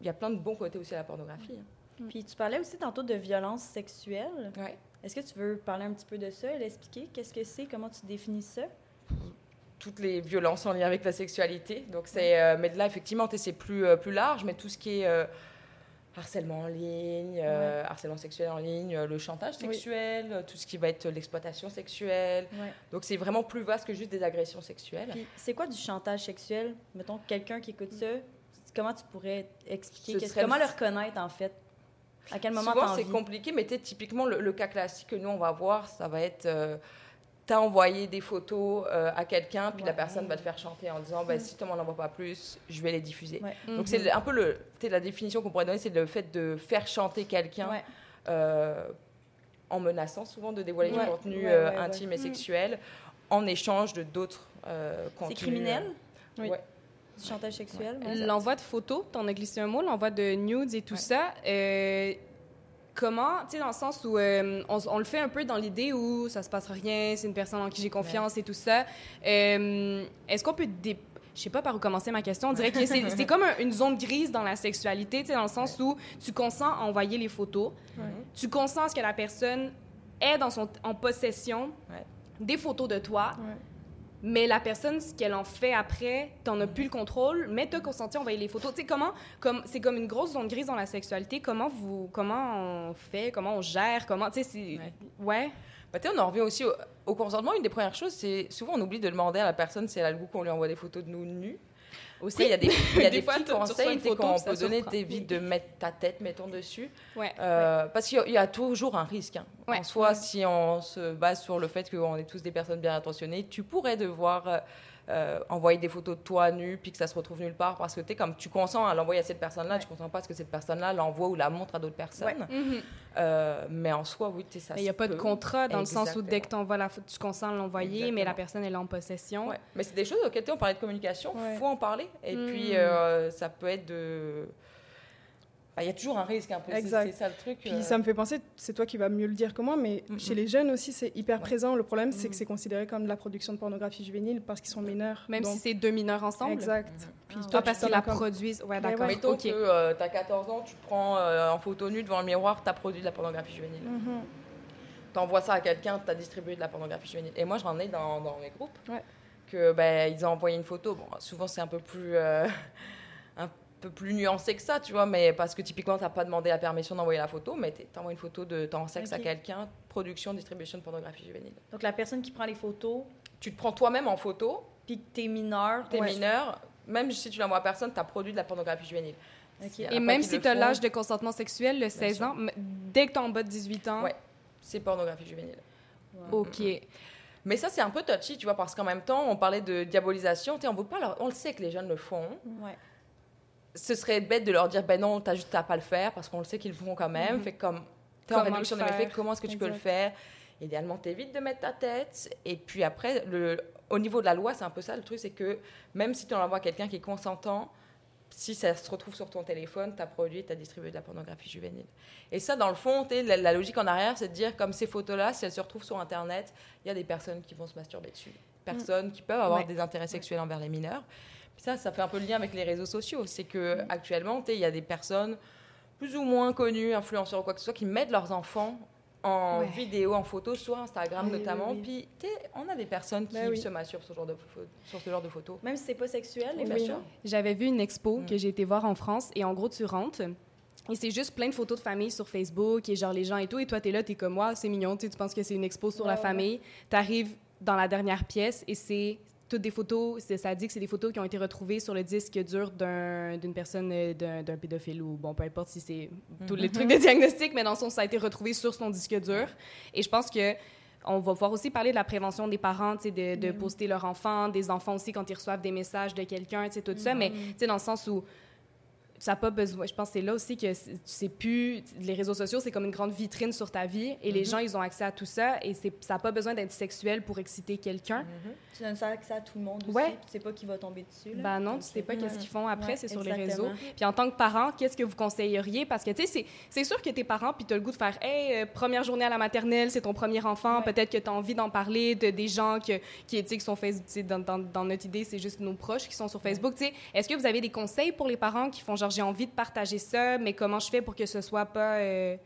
il y a plein de bons côtés aussi à la pornographie. hein. Puis tu parlais aussi tantôt de violence sexuelle. Ouais. Est-ce que tu veux parler un petit peu de ça et l'expliquer? Qu'est-ce que c'est? Comment tu définis ça? toutes les violences en lien avec la sexualité. Donc c'est, euh, mais là effectivement, c'est plus euh, plus large, mais tout ce qui est euh, harcèlement en ligne, harcèlement sexuel en ligne, le chantage Oui. sexuel, tout ce qui va être l'exploitation sexuelle. Ouais. Donc c'est vraiment plus vaste que juste des agressions sexuelles. Puis c'est quoi du chantage sexuel? Mettons, quelqu'un qui écoute ça, comment tu pourrais expliquer? Comment le- le reconnaître, en fait? À quel moment Souvent c'est compliqué, mais typiquement le, le cas classique que nous on va voir, ça va être euh, t'as envoyé des photos euh, à quelqu'un, puis la personne va te faire chanter en disant ben, si tu m'en envoies pas plus, je vais les diffuser. Ouais. Donc c'est le- un peu le, la définition qu'on pourrait donner, c'est le fait de faire chanter quelqu'un Ouais. euh, en menaçant souvent de dévoiler du contenu euh, intime et Mm. sexuel en échange de d'autres euh, C'est contenus. criminel? Oui. Ouais. Du chantage sexuel? ouais. L'envoi de photos, t'en as glissé un mot, l'envoi de nudes et tout Ouais. ça. euh, comment, tu sais, dans le sens où euh, on, le fait un peu dans l'idée où ça se passe rien, c'est une personne en qui j'ai confiance et tout ça. Euh, Est-ce qu'on peut je sais pas par où commencer ma question. On dirait que c'est comme un- une zone grise dans la sexualité, tu sais, dans le sens où tu consens à envoyer les photos, tu consens à ce que la personne ait dans son, en possession Ouais. des photos de toi. Mais la personne, ce qu'elle en fait après, t'en as plus le contrôle, mais t'as consenti à envoyer les photos. Tu sais, comment, comme, c'est comme une grosse zone grise dans la sexualité. Comment vous, comment on fait, comment on gère, comment, tu sais, c'est... Ouais. Ouais. Bah, on en revient aussi au, au consentement. Une des premières choses, c'est souvent on oublie de demander à la personne si elle a le goût qu'on lui envoie des photos de nous nus. Aussi, il y a des, y a Des des, fois, petits conseils qu'on peut donner, t'évites de mettre ta tête, mettons, dessus. Ouais. Euh, Parce qu'il y a- il y, a toujours un risque. hein. Ouais. En soi, si on se base sur le fait qu'on est tous des personnes bien intentionnées, tu pourrais devoir euh, envoyer des photos de toi nu puis que ça se retrouve nulle part parce que tu comme tu consens à l'envoyer à cette personne-là, Ouais. tu consens pas à ce que cette personne-là l'envoie ou la montre à d'autres personnes. Mhm. Euh, mais en soi, oui, tu sais, ça Mais il n'y a pas de contrat dans le sens où dès que la photo, tu consens à l'envoyer, mais la personne, elle est en possession. Ouais. Mais c'est des choses auxquelles on parlait de communication, il Ouais. faut en parler. Et Mm. puis, euh, ça peut être de. Il y a toujours un risque un peu, c'est- Exact. c'est ça le truc. Puis euh. ça me fait penser, c'est toi qui vas mieux le dire que moi, mais chez les jeunes aussi, c'est hyper Ouais. présent. Le problème, c'est que c'est considéré comme de la production de pornographie juvénile parce qu'ils sont mineurs. Même Donc, si c'est deux mineurs ensemble. Exact. Mhm. Puis Ah, toi, parce qu'ils la comme- produisent. Ouais, d'accord. ouais. Mettons OK. que tu as 14 ans, tu prends euh, en photo nue devant le miroir, tu as produit de la pornographie juvénile. Mhm. Tu envoies ça à quelqu'un, tu as distribué de la pornographie juvénile. Et moi, j'en ai dans, dans mes groupes Ouais. que ben, ils ont envoyé une photo. Bon, souvent, c'est un peu plus. euh, un peu plus nuancé que ça, tu vois, mais parce que typiquement, tu n'as pas demandé la permission d'envoyer la photo, mais tu envoies une photo de ton sexe à quelqu'un, production, distribution de pornographie juvénile. Donc, la personne qui prend les photos, Tu te prends toi-même en photo, puis que t'es mineur, t'es ouais. mineur, même si tu l'envoies à personne, tu as produit de la pornographie juvénile. Et même si le tu as font. l'âge de consentement sexuel, le 16 sûr. ans, dès que tu en bas de 18 ans, Ouais. C'est pornographie juvénile. OK. Mais ça, c'est un peu touchy, tu vois, parce qu'en même temps, on parlait de diabolisation. Tu sais, on, veut pas leur- on le sait que les jeunes le font. Ouais. Ce serait bête de leur dire, ben non, t'as juste à pas le faire, parce qu'on le sait qu'ils le font quand même. Mhm. Fait comme t'es en réduction de faire? comment est-ce que tu peux le faire? Idéalement, t'évites de mettre ta tête. Et puis après, le, au niveau de la loi, c'est un peu ça le truc, c'est que même si tu l'envoies à quelqu'un qui est consentant, si ça se retrouve sur ton téléphone, tu as produit, tu as distribué de la pornographie juvénile. Et ça, dans le fond, la, la logique en arrière, c'est de dire, comme ces photos-là, si elles se retrouvent sur Internet, il y a des personnes qui vont se masturber dessus. Personnes qui peuvent avoir Ouais. des intérêts sexuels envers les mineurs. Puis ça, ça fait un peu le lien avec les réseaux sociaux. C'est que actuellement, tu sais, il y a des personnes plus ou moins connues, influenceurs ou quoi que ce soit, qui mettent leurs enfants en Ouais. vidéo, en photo, sur Instagram Oui, oui, notamment. oui. Puis, tu sais, on a des personnes qui Ben oui. se masturbent sur ce genre de, pho- sur ce genre de photos. Même si c'est pas sexuel, les Oui. sûr. J'avais vu une expo Mm. que j'ai été voir en France et en gros, tu rentres, Et c'est juste plein de photos de famille sur Facebook et genre les gens et tout. Et toi, t'es là, t'es comme moi, c'est mignon, tu sais, tu penses que c'est une expo sur la famille. T'arrives dans la dernière pièce et c'est toutes des photos, ça dit que c'est des photos qui ont été retrouvées sur le disque dur d'un- d'une personne, euh, d'un pédophile ou bon, peu importe si c'est tous les trucs de diagnostic, mais dans le sens, ça a été retrouvé sur son disque dur. Et je pense que on va pouvoir aussi parler de la prévention des parents, de, de poster leurs enfants, des enfants aussi quand ils reçoivent des messages de quelqu'un, tu sais, tout ça, mais tu sais, dans le sens où ça pas besoin. Je pense que c'est là aussi que c'est- tu sais plus. Les réseaux sociaux, c'est comme une grande vitrine sur ta vie et les gens, ils ont accès à tout ça et ça n'a pas besoin d'être sexuel pour exciter quelqu'un. Tu donnes ça accès à tout le monde aussi. Ouais. puis Tu sais pas qui va tomber dessus. Là. Ben non, tu sais pas qu'est-ce qu'ils font après, Ouais, c'est sur les réseaux. Puis en tant que parent, qu'est-ce que vous conseilleriez? Parce que, tu sais, c'est- sûr que tes parents, puis tu as le goût de faire, hey, euh, première journée à la maternelle, c'est ton premier enfant, Ouais. peut-être que tu as envie d'en parler, de des gens que, qui, qui sont Facebook, dans, dans, dans notre idée, c'est juste nos proches qui sont sur Facebook. Tu sais, est-ce que vous avez des conseils pour les parents qui font, genre, j'ai envie de partager ça, mais comment je fais pour que ce soit pas euh,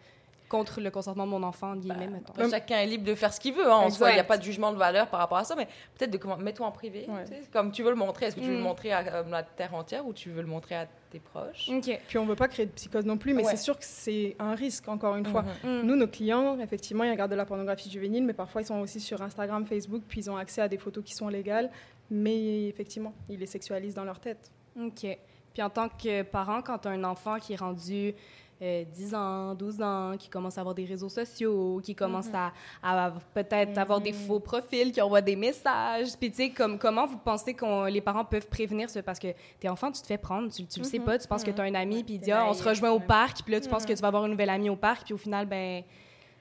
contre le consentement de mon enfant, mettons? Après, chacun est libre de faire ce qu'il veut. Hein, en soi, il n'y a pas de jugement de valeur par rapport à ça, mais peut-être de comment mets-toi en privé. Ouais. tu sais, Comme tu veux le montrer. Est-ce que tu veux le Mm. montrer à, euh, la terre entière ou tu veux le montrer à tes proches? Puis on veut pas créer de psychose non plus, mais Ouais. c'est sûr que c'est un risque, encore une fois. Mhm. Mm. Nous, nos clients, effectivement, ils regardent de la pornographie juvénile, mais parfois ils sont aussi sur Instagram, Facebook, puis ils ont accès à des photos qui sont légales, mais effectivement, ils les sexualisent dans leur tête. OK. Puis en tant que parent, quand tu as un enfant qui est rendu euh, 10 ans, 12 ans, qui commence à avoir des réseaux sociaux, qui commence à, à peut-être avoir des faux profils, qui envoient des messages, puis tu sais, comme, comment vous pensez que les parents peuvent prévenir ça? Parce que tes enfants, tu te fais prendre, tu, tu le sais pas, tu penses que tu as un ami, puis il dit, ah, on se rejoint au parc, puis là, tu penses que tu vas avoir une nouvelle amie au parc, puis au final, ben,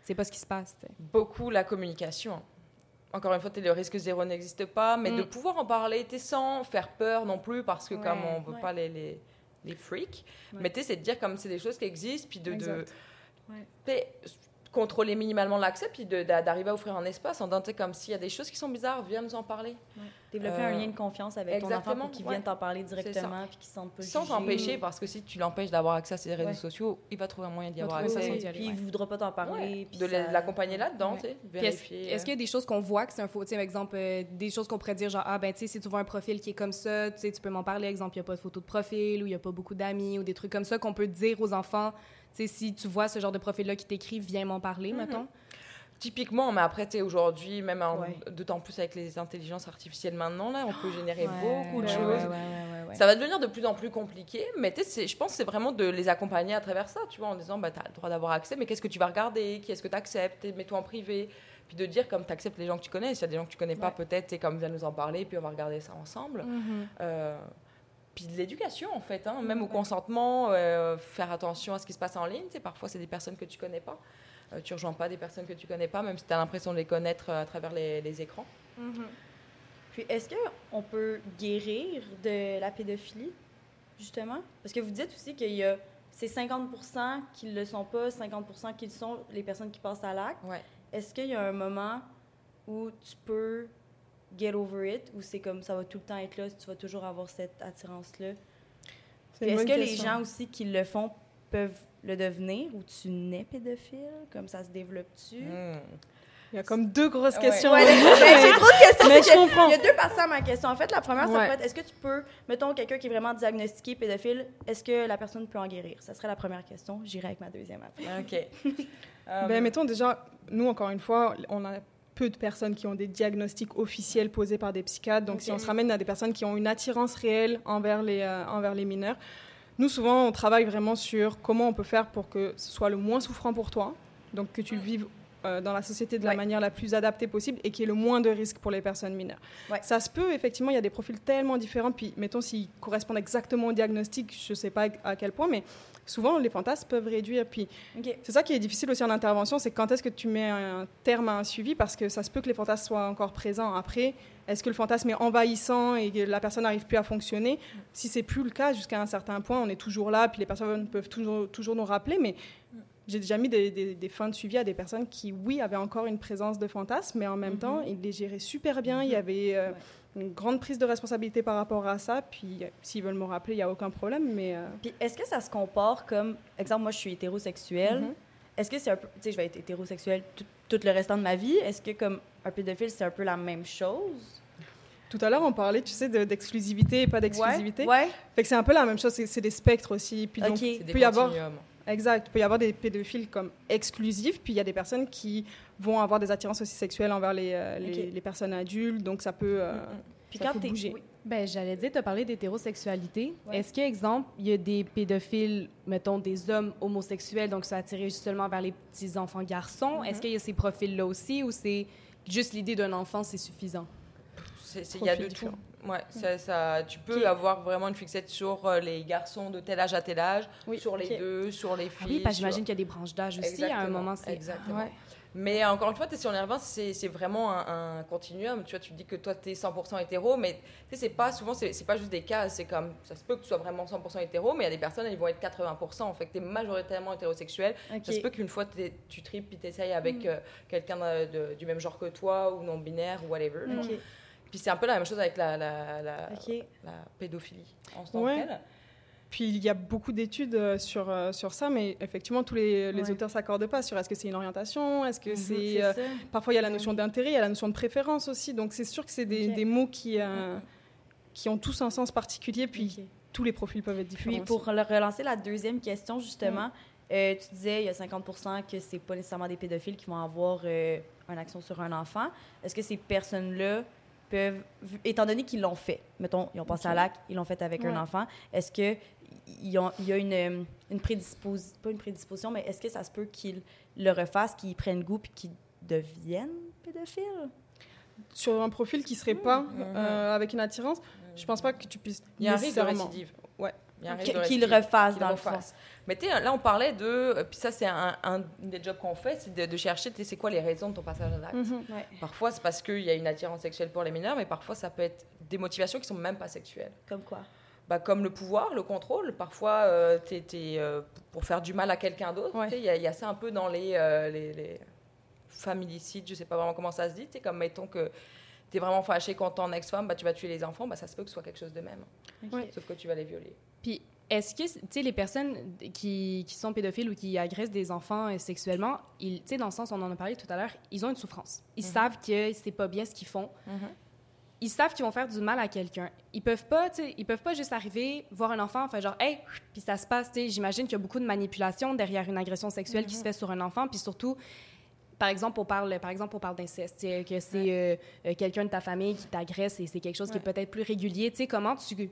c'est pas ce qui se passe. Beaucoup la communication. Encore une fois, le risque zéro n'existe pas, mais Mm. de pouvoir en parler t'es sans faire peur non plus, parce que Ouais, comme on veut ouais. pas les, les, les freaks, Ouais. mais tu sais, c'est de dire comme c'est des choses qui existent, puis de, contrôler minimalement l'accès, puis d'arriver à offrir un espace en disant, comme s'il y a des choses qui sont bizarres, viens nous en parler. Développer Euh, un lien de confiance avec ton enfant exactement, pour qu'il ouais. vienne t'en parler directement puis qu'il se sente pas Sans jugé. empêcher, parce que si tu l'empêches d'avoir accès à ses réseaux Ouais. sociaux, il va trouver un moyen d'y avoir accès. aller, puis ouais. il voudra pas t'en parler. Ouais, puis de ça- l'accompagner là-dedans, tu sais, Est-ce vérifier. est-ce qu'il y a des choses qu'on voit que c'est un faux, tu sais, par exemple, euh, des choses qu'on pourrait dire, genre, ah, ben, tu sais, si tu vois un profil qui est comme ça, tu sais, tu peux m'en parler, exemple, il n'y a pas de photo de profil ou il n'y a pas beaucoup d'amis ou des trucs comme ça qu'on peut dire aux enfants, sais, si tu vois ce genre de profil-là qui t'écrit, viens m'en parler, Mhm. mettons. Typiquement, mais après, tu aujourd'hui, même Ouais. d'autant plus avec les intelligences artificielles maintenant, là, on peut générer Ouais, beaucoup de choses. ouais. Ça va devenir de plus en plus compliqué, mais tu sais, c'est- je pense que c'est vraiment de les accompagner à travers ça, tu vois, en disant, bah, tu as le droit d'avoir accès, mais qu'est-ce que tu vas regarder? Qui est-ce que tu acceptes Mets-toi en privé. Puis de dire, comme tu acceptes les gens que tu connais, s'il y a des gens que tu connais pas, peut-être, c'est comme, viens nous en parler, puis on va regarder ça ensemble. Mhm. Euh, puis de l'éducation, en fait, hein, même au consentement, euh, faire attention à ce qui se passe en ligne. Parfois, c'est des personnes que tu connais pas. Euh, tu rejoins pas des personnes que tu connais pas, même si tu as l'impression de les connaître euh, à travers les, les écrans. Mhm. Puis est-ce qu'on peut guérir de la pédophilie, justement? Parce que vous dites aussi qu'il y a ces 50 qui ne le sont pas, 50 qui le sont, les personnes qui passent à l'acte. Ouais. Est-ce qu'il y a un moment où tu peux get over it, ou c'est comme ça va tout le temps être là, tu vas toujours avoir cette attirance-là? Est-ce que les gens aussi qui le font peuvent le devenir, ou tu nais pédophile, comme ça se développe-tu? Hmm. Il y a comme deux grosses Ouais. questions. Ouais, j'ai trop de questions. Mais je que comprends. Il y a deux parties à ma question. En fait, la première, ça Ouais. peut être est-ce que tu peux, mettons, quelqu'un qui est vraiment diagnostiqué pédophile, est-ce que la personne peut en guérir? Ça serait la première question. J'irai avec ma deuxième après. OK. Euh, Ben, mettons déjà, nous, encore une fois, on a peu de personnes qui ont des diagnostics officiels posés par des psychiatres. Donc, si on se ramène à des personnes qui ont une attirance réelle envers les, euh, envers les mineurs, nous, souvent, on travaille vraiment sur comment on peut faire pour que ce soit le moins souffrant pour toi, donc que tu le vives euh, dans la société de la Ouais. manière la plus adaptée possible et qu'il y ait le moins de risques pour les personnes mineures. Ouais. Ça se peut, effectivement, il y a des profils tellement différents, puis mettons s'ils correspondent exactement au diagnostic, je ne sais pas à quel point, mais souvent les fantasmes peuvent réduire. Puis c'est ça qui est difficile aussi en intervention, c'est quand est-ce que tu mets un terme à un suivi parce que ça se peut que les fantasmes soient encore présents après. Est-ce que le fantasme est envahissant et que la personne n'arrive plus à fonctionner? Si c'est plus le cas jusqu'à un certain point, on est toujours là, puis les personnes peuvent toujours, toujours nous rappeler, mais j'ai déjà mis des, des- des fins de suivi à des personnes qui, oui, avaient encore une présence de fantasme, mais en même temps, ils les géraient super bien. Il y avait euh, une grande prise de responsabilité par rapport à ça. Puis euh, s'ils veulent me rappeler, il n'y a aucun problème. Mais euh, Puis est-ce que ça se compare comme, exemple, moi je suis hétérosexuelle. Mhm. Est-ce que c'est un peu, tu sais, je vais être hétérosexuelle tout, tout le restant de ma vie? Est-ce que comme un pédophile, c'est un peu la même chose? tout à l'heure, on parlait, tu sais, de- d'exclusivité et pas d'exclusivité. Ouais. Fait que c'est un peu la même chose, c'est des spectres aussi. Puis donc, Ok. c'est il des peut y avoir. Exact. Il peut y avoir des pédophiles comme exclusifs, puis il y a des personnes qui vont avoir des attirances aussi sexuelles envers les, euh, les, personnes adultes, donc ça peut, euh, Puis ça quand peut bouger. oui. Ben, j'allais dire, tu as parlé d'hétérosexualité. Ouais. Est-ce que, exemple, il y a des pédophiles, mettons, des hommes homosexuels, donc ça attiré seulement vers les petits enfants garçons? Est-ce qu'il y a ces profils-là aussi ou c'est juste l'idée d'un enfant, c'est suffisant? Il y a de tout. Ouais, ça, ça- tu peux avoir vraiment une fixette sur euh, les garçons de tel âge à tel âge, Oui, sur les ok. deux, sur les filles. Ah oui, parce que sur- j'imagine qu'il y a des branches d'âge aussi. À un moment, c'est... exactement. Ouais. Mais encore une fois, tu es sur les 20, c'est c'est vraiment un, un continuum. Tu vois, tu te dis que toi, tu es 100% hétéro, mais c'est pas souvent, c'est c'est pas juste des cas. C'est comme, ça se peut que tu sois vraiment 100% hétéro, mais il y a des personnes, ils vont être 80%. Fait que tu es majoritairement hétérosexuel. Ok. Ça se peut qu'une fois, tu tripes puis t'essayes avec euh, quelqu'un de- de- du même genre que toi ou non-binaire ou whatever. Ok. Puis c'est un peu la même chose avec la, la, la, Ok. la pédophilie en tant Ouais. que telle. Puis il y a beaucoup d'études euh, sur, euh, sur ça, mais effectivement, tous les, les Ouais. auteurs s'accordent pas sur est-ce que c'est une orientation, est-ce que Mhm. c'est... C'est euh, parfois, il y a la Ouais. notion d'intérêt, il y a la notion de préférence aussi. Donc c'est sûr que c'est des, des mots qui, euh, qui ont tous un sens particulier, puis tous les profils peuvent être différents. Puis aussi. pour le- relancer la deuxième question, justement, euh, tu disais il y a 50% que c'est pas nécessairement des pédophiles qui vont avoir euh, une action sur un enfant. Est-ce que ces personnes-là peuvent, étant donné qu'ils l'ont fait, mettons, ils ont passé à l'acte, ils l'ont fait avec un enfant, est-ce que il y a, une, euh, une prédisposition, pas une prédisposition, mais est-ce que ça se peut qu'ils le refassent, qu'ils prennent goût puis qu'ils deviennent pédophiles? Sur un profil qui serait pas Mhm. euh, avec une attirance, je pense pas que tu puisses Il y a un risque de récidive. Ouais. Qu'ils refassent, dans le fond. Mais tu là, on parlait de. euh, Puis ça, c'est un, un des jobs qu'on fait, c'est de, de chercher, tu c'est quoi les raisons de ton passage à l'acte. Mhm. Ouais. Parfois, c'est parce qu'il y a une attirance sexuelle pour les mineurs, mais parfois, ça peut être des motivations qui sont même pas sexuelles. Comme quoi? Bah, comme le pouvoir, le contrôle. Parfois, euh, t'es- t'es, euh, pour faire du mal à quelqu'un d'autre. Ouais. Il y, a- il y a ça un peu dans les, euh, les, les familicides, je sais pas vraiment comment ça se dit. Comme mettons que tu es vraiment fâché contre ton ex-femme, bah, tu vas tuer les enfants, bah, ça se peut que ce soit quelque chose de même. Sauf que tu vas les violer. Puis, est-ce que, tu sais, les personnes qui, qui sont pédophiles ou qui agressent des enfants euh, sexuellement, tu sais, dans le sens, on en a parlé tout à l'heure, ils ont une souffrance. Ils Mhm. savent que c'est pas bien ce qu'ils font. Ils savent qu'ils vont faire du mal à quelqu'un. Ils peuvent pas, tu sais, ils peuvent pas juste arriver, voir un enfant, faire genre, hey, puis ça se passe, tu sais. J'imagine qu'il y a beaucoup de manipulation derrière une agression sexuelle qui se fait sur un enfant, puis surtout. Par exemple, on parle, par exemple, on parle d'inceste, que c'est euh, euh, quelqu'un de ta famille qui t'agresse et c'est quelque chose qui est peut-être plus régulier. Tu sais, comment tu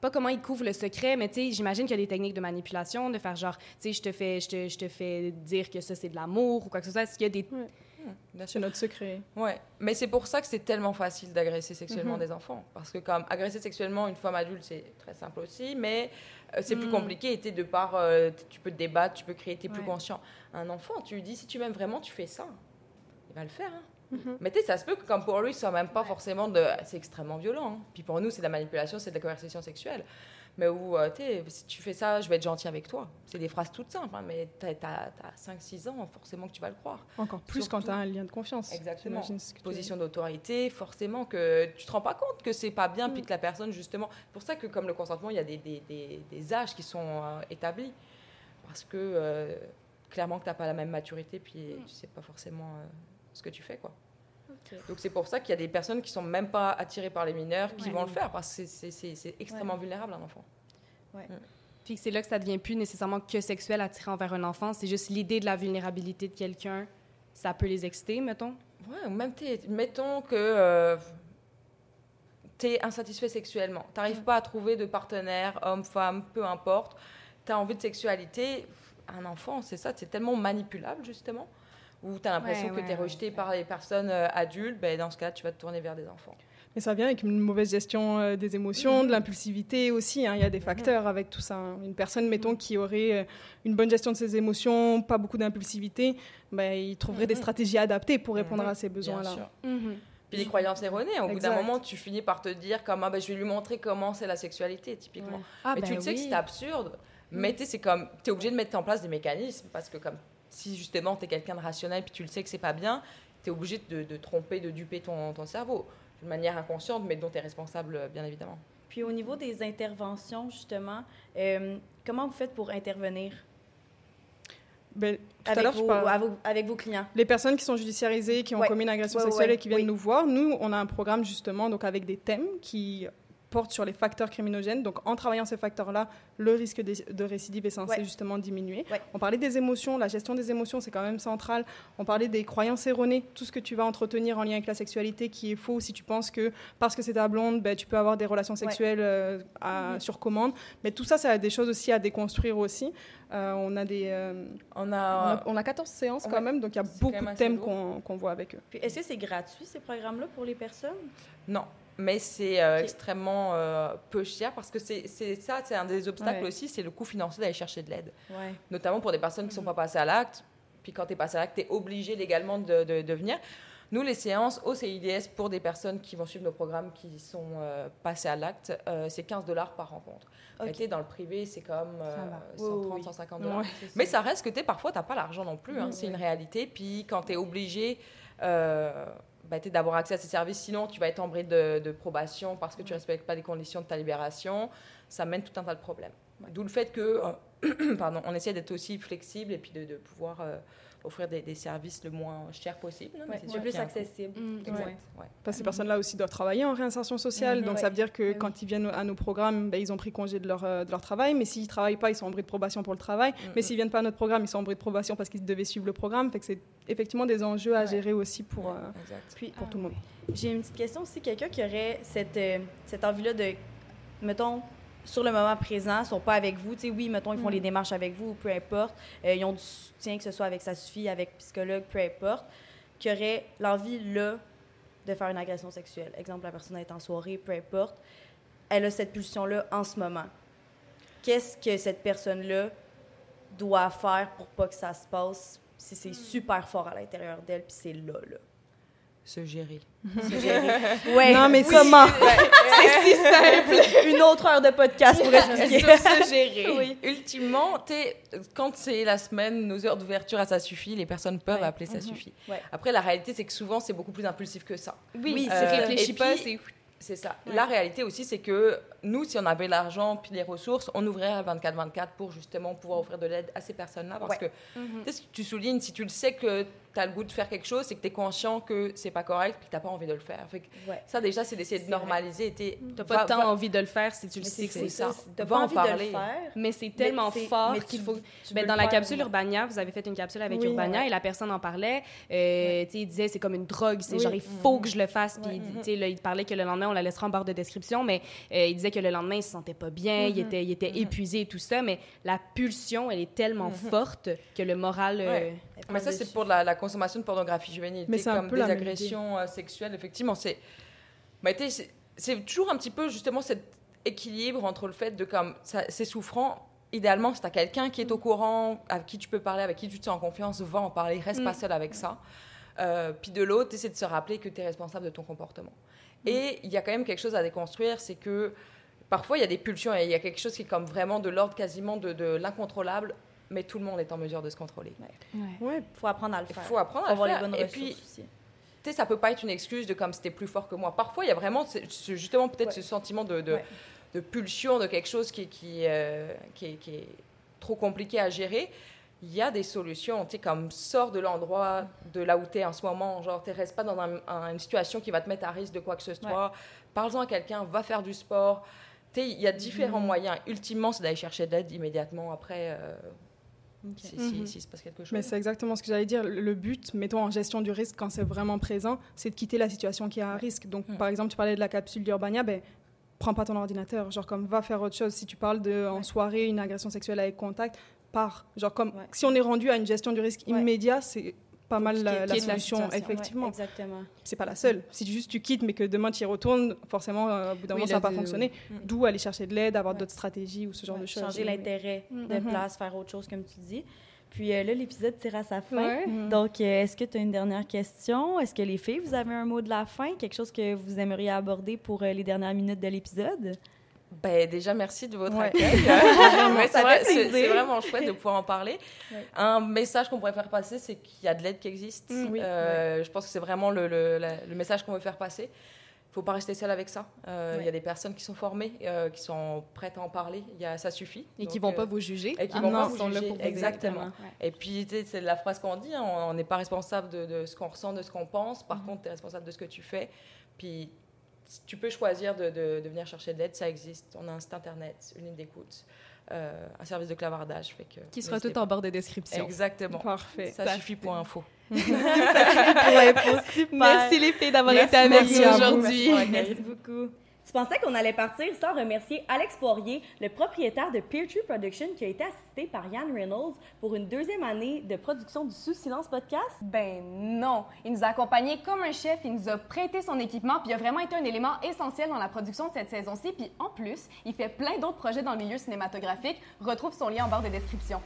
pas comment ils couvrent le secret, mais tu sais, j'imagine qu'il y a des techniques de manipulation, de faire genre, tu sais, je te fais, je te, je te fais dire que ça c'est de l'amour ou quoi que ce soit. Est-ce qu'il y a des. C'est notre secret. Ouais, mais c'est pour ça que c'est tellement facile d'agresser sexuellement Mhm. des enfants. Parce que comme agresser sexuellement une femme adulte, c'est très simple aussi, mais euh, c'est plus Mhm. compliqué. Et de par, euh, tu peux te débattre, tu peux créer, t'es plus Ouais. conscient. Un enfant, tu lui dis, si tu m'aimes vraiment, tu fais ça. Il va le faire. hein. Mhm. Mais tu sais, ça se peut que comme pour lui, ce soit même pas forcément de... C'est extrêmement violent. hein. Puis pour nous, c'est de la manipulation, c'est de la conversation sexuelle. Mais où, euh, tu sais, si tu fais ça, je vais être gentil avec toi. C'est des phrases toutes simples, hein, mais t'as as, 5-6 ans, forcément que tu vas le croire. Encore plus Surtout- quand tu as un lien de confiance. Exactement. Que tu- position d'autorité, forcément que tu te rends pas compte que c'est pas bien, puis Mm. que la personne, justement. C'est pour ça que, comme le consentement, il y a des, des, des, des âges qui sont euh, établis. Parce que, euh, clairement, que tu n'as pas la même maturité, puis Mm. tu sais pas forcément ce que tu fais, quoi. Donc, c'est pour ça qu'il y a des personnes qui sont même pas attirées par les mineurs qui Ouais. vont le faire, parce que c'est- extrêmement vulnérable, un enfant. Puis que c'est là que ça devient plus nécessairement que sexuel attirant envers un enfant, c'est juste l'idée de la vulnérabilité de quelqu'un, ça peut les exciter, mettons? Ouais, ou même, mettons que tu es insatisfait sexuellement. Tu n'arrives pas à trouver de partenaire, homme, femme, peu importe. Tu as envie de sexualité. Un enfant, c'est ça, c'est tellement manipulable, justement, où tu as l'impression Ouais, que ouais, tu es ouais. rejeté par les personnes euh, adultes. Ben, dans ce cas, tu vas te tourner vers des enfants. Mais ça vient avec une mauvaise gestion euh, des émotions, de l'impulsivité aussi. hein. Il y a des facteurs avec tout ça. hein. Une personne, mettons, qui aurait euh, une bonne gestion de ses émotions, pas beaucoup d'impulsivité, ben, il trouverait des Mhm. stratégies adaptées pour répondre Mhm. à ces Bien besoins-là. sûr. Mhm. Puis les croyances erronées. Au bout d'un moment, tu finis par te dire comme ah, ben, je vais lui montrer comment c'est la sexualité, typiquement. Ah, mais ben tu le sais que c'est absurde. Mais c'est comme, tu es obligé de mettre en place des mécanismes parce que comme si justement tu es quelqu'un de rationnel puis tu le sais que c'est pas bien, tu es obligé de, de tromper, de duper ton, ton cerveau de manière inconsciente, mais dont tu es responsable, euh, bien évidemment. Puis au niveau des interventions, justement, euh, comment vous faites pour intervenir? Ben, tout à avec je vos, parle- à vos- avec vos clients? Les personnes qui sont judiciarisées, qui ont Ouais. commis une agression ouais, sexuelle ouais. et qui viennent Oui. nous voir, nous, on a un programme justement donc avec des thèmes qui porte sur les facteurs criminogènes. Donc, en travaillant ces facteurs-là, le risque de, récidive est censé Ouais. justement diminuer. Ouais. On parlait des émotions, la gestion des émotions, c'est quand même central. On parlait des croyances erronées, tout ce que tu vas entretenir en lien avec la sexualité qui est faux si tu penses que parce que c'est ta blonde, ben, tu peux avoir des relations sexuelles euh, à- Mhm. sur commande. Mais tout ça, ça a des choses aussi à déconstruire aussi. Euh, on a des... euh, On on, a, on a 14 séances quand même, donc il y a C'est beaucoup de thèmes qu'on qu'on voit avec eux. Est-ce que c'est gratuit, ces programmes-là, pour les personnes? Non, mais c'est euh, extrêmement euh, peu cher parce que c'est ça, c'est un des obstacles Ouais. aussi, c'est le coût financier d'aller chercher de l'aide. Ouais. Notamment pour des personnes qui ne sont pas passées à l'acte. Puis quand tu es passé à l'acte, tu es obligé légalement de, de, de venir. Nous, les séances au CIDS pour des personnes qui vont suivre nos programmes qui sont euh, passées à l'acte, c'est 15 dollars par rencontre. Ok. Réalité, dans le privé, c'est comme euh, Ça va. 130, Oui, oui, oui. 150 dollars. Ouais. Mais ça reste que t'es, parfois, tu n'as pas l'argent non plus. hein. Mhm. c'est une réalité. Puis quand tu es obligé euh, bah, d'avoir accès à ces services, sinon tu vas être en bride de, de probation parce que tu ne respectes pas les conditions de ta libération. Ça mène tout un tas de problèmes. D'où le fait que, euh, pardon, on essaie d'être aussi flexible et puis de, de pouvoir euh, offrir des, des services le moins cher possible. non, mais Ouais, c'est le plus accessible. Mm, Exact. Ouais. ouais. Parce que ces personnes-là aussi doivent travailler en réinsertion sociale. Mhm. donc, Ouais. ça veut dire que quand ils viennent à nos programmes, ben, ils ont pris congé de leur, euh, de leur travail. Mais s'ils ne travaillent pas, ils sont en bris de probation pour le travail. Mhm. Mais s'ils ne viennent pas à notre programme, ils sont en bris de probation parce qu'ils devaient suivre le programme. Fait que c'est effectivement des enjeux à Ouais. gérer aussi pour, Ouais, euh, exact. Puis, pour tout le monde. J'ai une petite question aussi. Quelqu'un qui aurait cette, euh, cette envie-là de, mettons, sur le moment présent, sont pas avec vous. Tu sais, oui, mettons, ils font Mm. les démarches avec vous, peu importe. Euh, ils ont du soutien, que ce soit avec sa suffit, avec psychologue, peu importe. Qui aurait l'envie, là, de faire une agression sexuelle. Exemple, la personne est en soirée, peu importe. Elle a cette pulsion-là en ce moment. Qu'est-ce que cette personne-là doit faire pour pas que ça se passe si c'est super fort à l'intérieur d'elle, puis c'est là, là? Se gérer. Se gérer. Ouais. Non, mais Oui. comment? C'est si simple. Une autre heure de podcast pour expliquer. Se- se gérer. Oui. Ultimement, t'es- quand c'est la semaine, nos heures d'ouverture à ça suffit, les personnes peuvent Ouais. appeler ça Mhm. suffit. Ouais. Après, la réalité, c'est que souvent, c'est beaucoup plus impulsif que ça. Oui, Oui, c'est Et pas, c'est C'est ça. Ouais. La réalité aussi, c'est que nous, si on avait l'argent puis les ressources, on ouvrirait à 24-24 pour justement pouvoir offrir de l'aide à ces personnes-là. Parce Ouais. que, tu ce que tu soulignes, si tu le sais que tu as le goût de faire quelque chose, c'est que tu es conscient que c'est pas correct puis que tu pas envie de le faire. Fait que Ouais. ça, déjà, c'est d'essayer de normaliser. T'as va- pas tant va- envie de le faire si tu le sais que c'est ça. Va pas en envie de le parler. faire. Mais c'est tellement fort qu'il tu- faut. tu Ben, dans la capsule. Urbania, vous avez fait une capsule avec Oui. Urbania Ouais. et la personne en parlait. Euh, tu il disait c'est comme une drogue, c'est genre il faut que je le fasse. Puis tu là, il parlait que le lendemain on la laissera en barre de description, mais euh, il disait que le lendemain il se sentait pas bien, il Mhm. était, il était épuisé et tout ça. Mais la pulsion, elle est tellement Mhm. forte que le moral. euh, Ouais. Mais ça, c'est pour la, la consommation de pornographie juvénile. Mais c'est un comme peu des agressions euh, sexuelles, effectivement. C'est toujours un petit peu justement cet équilibre entre le fait de comme c'est souffrant. Idéalement, si tu as quelqu'un qui est au courant, avec qui tu peux parler, avec qui tu te sens en confiance, va en parler, reste pas Mm. seul avec ça. Euh, puis de l'autre, c'est de se rappeler que tu es responsable de ton comportement. Et il y a quand même quelque chose à déconstruire, c'est que parfois il y a des pulsions et il y a quelque chose qui est comme vraiment de l'ordre quasiment de, de l'incontrôlable, mais tout le monde est en mesure de se contrôler. Ouais. faut apprendre à le Il faire. faut apprendre Faut à avoir le les faire. bonnes Et puis, tu sais, ça peut pas être une excuse de comme c'était plus fort que moi. Parfois, il y a vraiment ce- justement peut-être Ouais. ce sentiment de, de, Ouais. de pulsion, de quelque chose qui, qui, euh, qui, est, qui est trop compliqué à gérer. Il y a des solutions, tu sais, comme sors de l'endroit de là où tu es en ce moment. Genre, tu restes pas dans un- un- une situation qui va te mettre à risque de quoi que ce soit. Parle-en à quelqu'un, va faire du sport. Tu sais, il y a différents moyens. Ultimement, c'est d'aller chercher de l'aide immédiatement après, euh, si, si- Mhm. s'il se passe quelque chose. Mais c'est exactement ce que j'allais dire. Le but, mettons en gestion du risque, quand c'est vraiment présent, c'est de quitter la situation qui est à risque. Donc, Mm. par exemple, tu parlais de la capsule d'Urbania, ben, prends pas ton ordinateur. Genre, comme, va faire autre chose. Si tu parles de, en soirée, une agression sexuelle avec contact, pars. Genre, comme, Ouais. si on est rendu à une gestion du risque Ouais. immédiat, c'est pas mal la, la quittes la solution, effectivement. Ouais, exactement. c'est pas la seule. Si juste tu quittes, mais que demain tu y retournes, forcément, euh, au bout d'un Oui, moment, ça va pas de- fonctionner. Mm. D'où aller chercher de l'aide, avoir Ouais. d'autres stratégies ou ce genre Ouais, de choses. Changer Oui. l'intérêt de Mhm. place, faire autre chose, comme tu dis. Puis euh, là, l'épisode tire à sa fin. Ouais. Mhm. Donc, euh, est-ce que tu as une dernière question? Est-ce que les filles, vous avez un mot de la fin? Quelque chose que vous aimeriez aborder pour euh, les dernières minutes de l'épisode? Ben, déjà, merci de votre Ouais. accueil. C'est vrai, vraiment chouette de pouvoir en parler. Ouais. Un message qu'on pourrait faire passer, c'est qu'il y a de l'aide qui existe. Mm, oui. Euh, Je pense que c'est vraiment le, le- la- le message qu'on veut faire passer. Il ne faut pas rester seul avec ça. Euh, Il y a des personnes qui sont formées, euh, qui sont prêtes à en parler. Y a, ça suffit. Et qui Donc, vont pas vous juger. et qui Ah vont non, pas vous juger. pour Exactement. Et puis, c'est la phrase qu'on dit, hein, on n'est pas responsable de, de ce qu'on ressent, de ce qu'on pense. Par contre, tu es responsable de ce que tu fais. Puis, tu peux choisir de, de- de venir chercher de l'aide, ça existe. On a un site internet, une ligne d'écoute, euh, un service de clavardage. Fait que, Qui sera tout en barre de description. Exactement. Parfait. Ça suffit pour info. Pour info, super. Merci les filles d'avoir été avec nous aujourd'hui. Merci beaucoup. Tu pensais qu'on allait partir sans remercier Alex Poirier, le propriétaire de Peer Tree Production, qui a été assisté par Yann Reynolds pour une deuxième année de production du Sous Silence podcast? Ben non. Il nous a accompagnés comme un chef, il nous a prêté son équipement, puis il a vraiment été un élément essentiel dans la production de cette saison-ci. Puis en plus, il fait plein d'autres projets dans le milieu cinématographique. Retrouve son lien en barre de description.